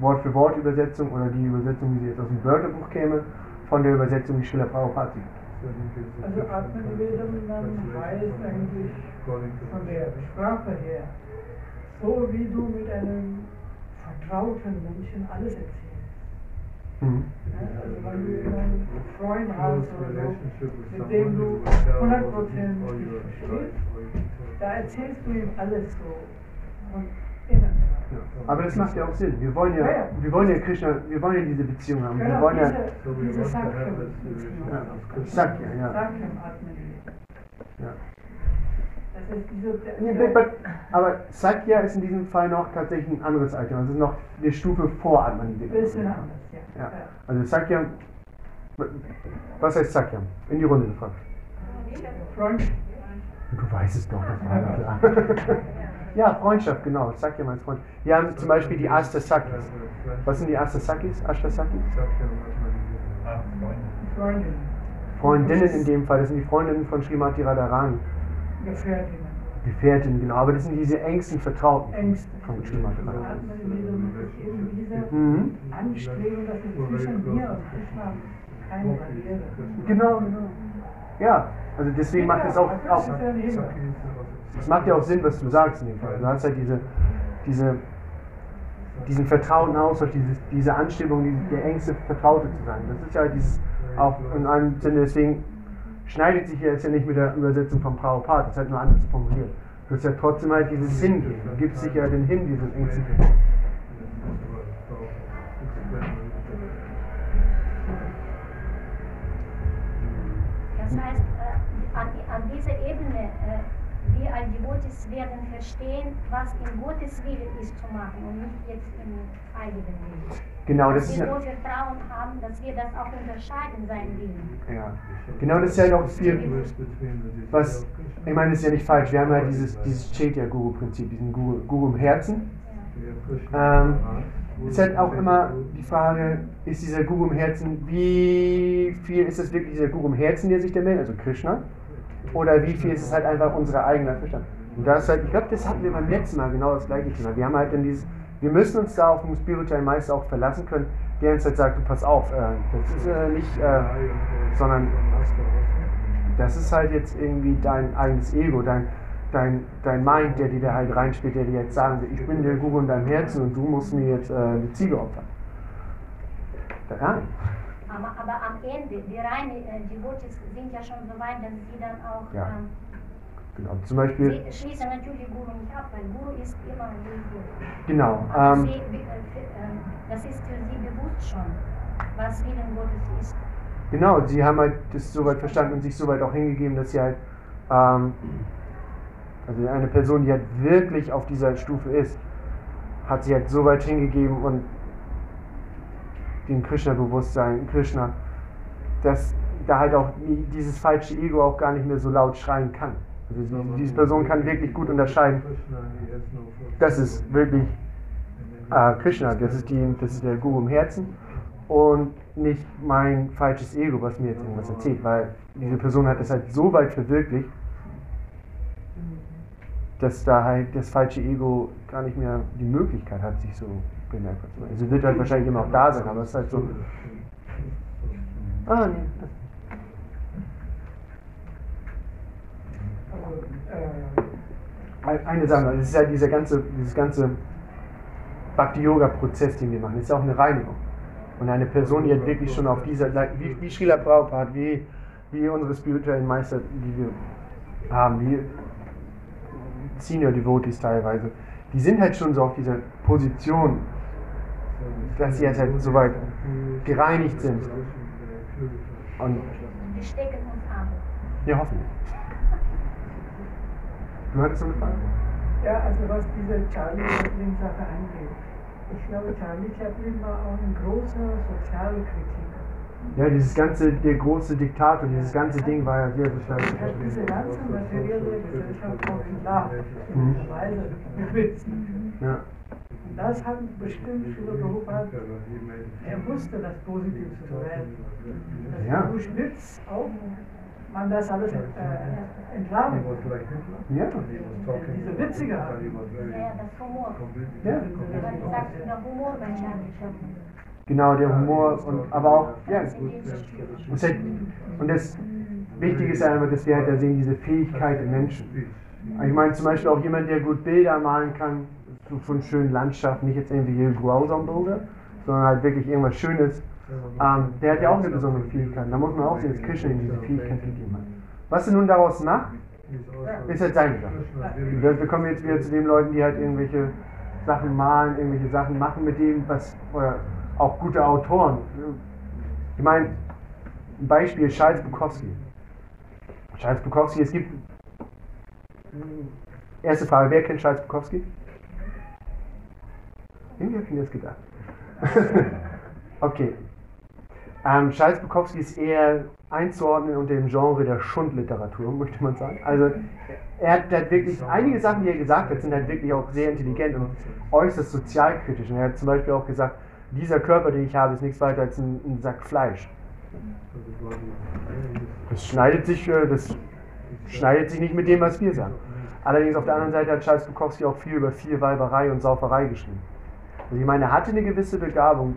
Wort-für-Wort-Übersetzung oder die Übersetzung, wie sie jetzt aus dem Wörterbuch käme, von der Übersetzung, die Schiller Prabhupada sieht. Also Atma-Nivedanam heißt eigentlich von der Sprache her, so wie du mit einem vertrauten Menschen alles erzählst. Mhm. Ja, also wenn du einen Freund hast oder so, mit dem du 100% dich verstehst, da erzählst du ihm alles so. Ja. Aber das macht ja auch Sinn. Wir wollen ja, Ja, ja. wir wollen ja Krishna, wir wollen ja diese Beziehung haben. Wir Genau, wollen ja, diese, diese ja, ich sag ja, ja. Sakyam Atma-Nivedanam. ja. Das ist diese, der, Nee, der, but- aber Sakya ist in diesem Fall noch tatsächlich ein anderes Item. Das ist noch eine Stufe vor Atman. bisschen anders, ja. Ja. Also Sakya, was heißt Sakya? In die Runde gefragt. Freund, Du weißt es doch, das war klar. ja, Freundschaft, genau. Sakya meint Freund. Wir haben zum Beispiel die Astasakis. Was sind die Astasakis? Ashtasakis? Ah, Freunde. Freundin, Freundinnen in dem Fall. Das sind die Freundinnen von Srimati Radharani. Gefährtinnen, Gefährtinnen, genau. Aber das sind diese engsten Vertrauten Ängste. eben diese Mhm. Anstrengung, dass es zwischen mir und Krishna keine Barriere. Genau, genau. Ja, also deswegen macht es auch, auch. Es macht ja auch Sinn, was du sagst in dem Fall. Du hast halt diese, diese, diesen vertrauten Austausch, diese, diese Anstrebung, die, der engste Vertraute zu sein. Das ist ja dieses, auch in einem Sinne, deswegen schneidet sich jetzt ja nicht mit der Übersetzung von Prabhupada, das ist halt nur anders formuliert. Du hast ja trotzdem halt dieses Hin, du gibst sich ja den Hin, diesen Ängsten. Das heißt, äh, an, an, dieser Ebene, äh, wir als Devotis werden verstehen, was in Gottes Wille ist zu machen und nicht jetzt im eigenen Willen. Genau, das ist wir ja, so Vertrauen haben, dass wir das auch unterscheiden, sein Willen. ja. Genau, das ist ja noch viel, was, ich meine, das ist ja nicht falsch. Wir haben ja dieses, dieses Chaitya-Guru-Prinzip, diesen Guru, Guru im Herzen. Ähm, ist halt auch immer die Frage, ist dieser Guru im Herzen, wie viel ist es wirklich dieser Guru im Herzen, der sich da meldet, also Krishna? Oder wie viel ist es halt einfach unser eigener Verstand? Und das ist halt, ich glaube, das hatten wir beim letzten Mal genau das gleiche Thema. Wir haben halt dann dieses, wir müssen uns da auf den spirituellen Meister auch verlassen können, der uns halt sagt, du pass auf, äh, das ist äh, nicht, äh, sondern das ist halt jetzt irgendwie dein eigenes Ego, dein, dein, dein Mind, der dir da halt reinspielt, der dir jetzt sagen will, ich bin der Guru in deinem Herzen und du musst mir jetzt äh, eine Ziege opfern. Ja, Aber, aber am Ende, die reinen äh, Devotees sind ja schon so weit, dass sie dann auch Ja. ähm, genau. Zum Beispiel, sie schließen natürlich Guru nicht ab, weil Guru ist immer Guru. genau. Ähm, sie, äh, ähm, das ist für sie bewusst schon, was Willen Gottes ist. Genau, sie haben halt das soweit verstanden und sich soweit auch hingegeben, dass sie halt, ähm, also eine Person, die halt wirklich auf dieser Stufe ist, hat sich halt so weit hingegeben und dem Krishna-Bewusstsein, Krishna, dass da halt auch die- dieses falsche Ego auch gar nicht mehr so laut schreien kann. Die- diese Person kann wirklich gut unterscheiden, das ist wirklich äh, Krishna, das ist, die, das ist der Guru im Herzen und nicht mein falsches Ego, was mir jetzt irgendwas erzählt, weil diese Person hat das halt so weit verwirklicht, dass da halt das falsche Ego gar nicht mehr die Möglichkeit hat, sich so bemerkbar zu machen. Also wird halt wahrscheinlich immer auch da sein, aber es ist halt so. Ah, nee. Also, äh, Eine Sache, das ist ja dieser ganze, dieses ganze Bhakti-Yoga-Prozess, den wir machen, ist ja auch eine Reinigung. Und eine Person, die halt wirklich schon auf dieser, wie, wie Srila Prabhupada, wie, wie unsere spirituellen Meister, die wir haben, wie Senior Devotees teilweise, die sind halt schon so auf dieser Position, dass sie jetzt halt soweit gereinigt sind. Und Wir stecken uns an. ja, hoffentlich. Du hattest eine Frage? ja, also was diese Charlie Chaplin-Sache angeht. Ich glaube, Charlie Chaplin war auch ein großer Sozialkritiker. Ja, dieses ganze, der große Diktator, dieses ganze Ding war ja sehr Er hat diese ganze materielle Gesellschaft auch gelacht, Mhm. Witz. Ja. Und das hat bestimmt Schüler Prabhupada, er wusste das positiv zu verwenden. Dass Ja. durch Witz auch man das alles äh, entlarven kann. Ja. Diese witzige Art. Ja, das Humor. ja. Hat gesagt, der Humor. Genau, der Humor und aber auch, ja, und das, und das Wichtige ist ja einfach, dass wir halt da sehen, diese Fähigkeit im Menschen. Ich meine zum Beispiel auch jemand, der gut Bilder malen kann, so von schönen Landschaften, nicht jetzt irgendwie Grausam-Bilder, sondern halt wirklich irgendwas Schönes, ähm, der hat ja auch eine besondere Fähigkeit. Da muss man auch sehen, dass Krishna ihm diese Fähigkeit gegeben hat. Was er nun daraus macht, ist halt seine Sache. Wir, wir kommen jetzt wieder zu den Leuten, die halt irgendwelche Sachen malen, irgendwelche Sachen machen mit dem, was, oder auch gute Autoren. Ich meine, ein Beispiel, Charles Bukowski. Charles Bukowski, es gibt. Erste Frage, wer kennt Charles Bukowski? Irgendwie habe ich mir das gedacht. okay. Ähm, Charles Bukowski ist eher einzuordnen unter dem Genre der Schundliteratur, möchte man sagen. Also er hat halt wirklich, einige Sachen, die er gesagt hat, sind halt wirklich auch sehr intelligent und äußerst sozialkritisch. Und er hat zum Beispiel auch gesagt, dieser Körper, den ich habe, ist nichts weiter als ein, ein Sack Fleisch. Das schneidet sich, äh, das schneidet sich nicht mit dem, was wir sagen. Allerdings auf der anderen Seite hat Charles Bukowski auch viel über Vielweiberei und Sauferei geschrieben. Also ich meine, er hatte eine gewisse Begabung.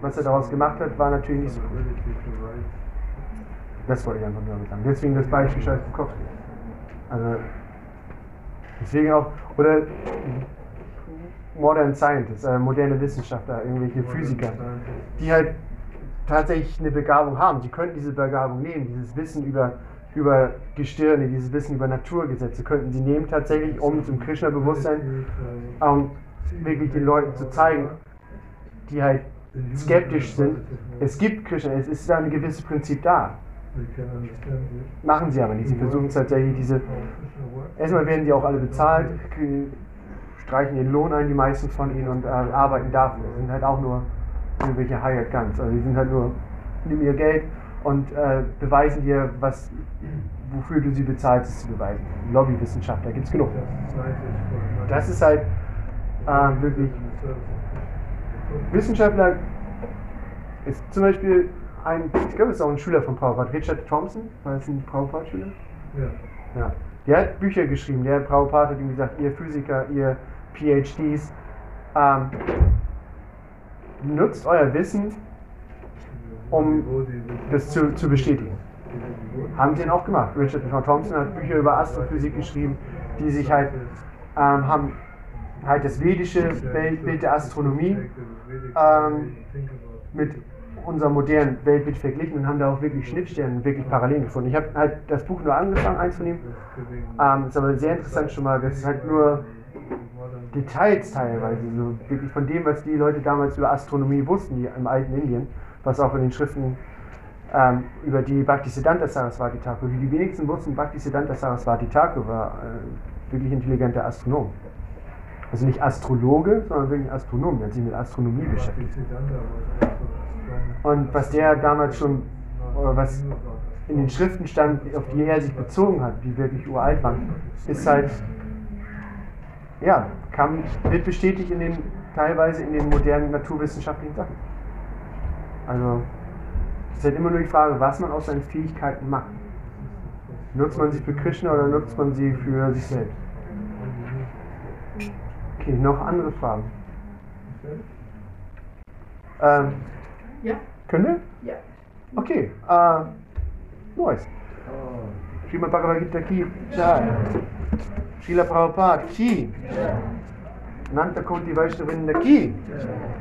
Was er daraus gemacht hat, war natürlich nicht so gut. Das wollte ich einfach nur sagen. Deswegen das Beispiel Charles Bukowski. Also, deswegen auch, oder Modern Scientists, äh, moderne Wissenschaftler, irgendwelche Physiker, die halt tatsächlich eine Begabung haben. Sie könnten diese Begabung nehmen, dieses Wissen über, über Gestirne, dieses Wissen über Naturgesetze, könnten sie nehmen tatsächlich, um zum Krishna-Bewusstsein ähm, wirklich den Leuten zu zeigen, die halt skeptisch sind. Es gibt Krishna, es ist ein gewisses Prinzip da. Machen sie aber nicht. Sie versuchen tatsächlich diese. Erstmal werden die auch alle bezahlt, streichen ihren Lohn ein, die meisten von ihnen, und äh, arbeiten dafür. Sie sind halt auch nur irgendwelche Hired Guns. Also die sind halt nur, nehmen ihr Geld und äh, beweisen dir, was, wofür du sie bezahlst, zu beweisen. Lobbywissenschaftler gibt es genug. Das ist halt äh, wirklich. Wissenschaftler ist zum Beispiel ein, ich glaube, es ist auch ein Schüler von Prabhupada, Richard Thompson, war das ein Prabhupada-Schüler? Ja. Ja. Der hat Bücher geschrieben, der Prabhupada hat ihm gesagt, ihr Physiker, ihr PhDs, ähm, nutzt euer Wissen, um das zu, zu bestätigen. Haben sie dann auch gemacht. Richard Thompson hat Bücher über Astrophysik geschrieben, die sich halt ähm, haben halt das vedische Weltbild der Astronomie ähm, mit unserem modernen Weltbild verglichen und haben da auch wirklich Schnittstellen, wirklich Parallelen gefunden. Ich habe halt das Buch nur angefangen einzunehmen, ähm, ist aber sehr interessant schon mal, das ist halt nur Details teilweise, so wirklich von dem, was die Leute damals über Astronomie wussten, die im alten Indien, was auch in den Schriften ähm, über die Bhaktisiddhanta Saraswati Thakur, wie die wenigsten wussten, Bhaktisiddhanta Saraswati Thakur war äh, wirklich intelligenter Astronom. Also nicht Astrologe, sondern wirklich Astronom, der hat sich mit Astronomie beschäftigt. Und was der damals schon, oder was in den Schriften stand, auf die er sich bezogen hat, die wirklich uralt waren, ist halt, ja, kam, wird bestätigt in den, teilweise in den modernen naturwissenschaftlichen Sachen. Also, es ist halt immer nur die Frage, was man aus seinen Fähigkeiten macht. Nutzt man sie für Krishna oder nutzt man sie für sich selbst? Okay, noch andere Fragen? Ähm, ja. Können wir? Ja. Okay. Äh, nice. Srimad Bhagavad Gita ki jai. Srila Prabhupada ki. Nanta Koti Vaishnavinda ki. Jai.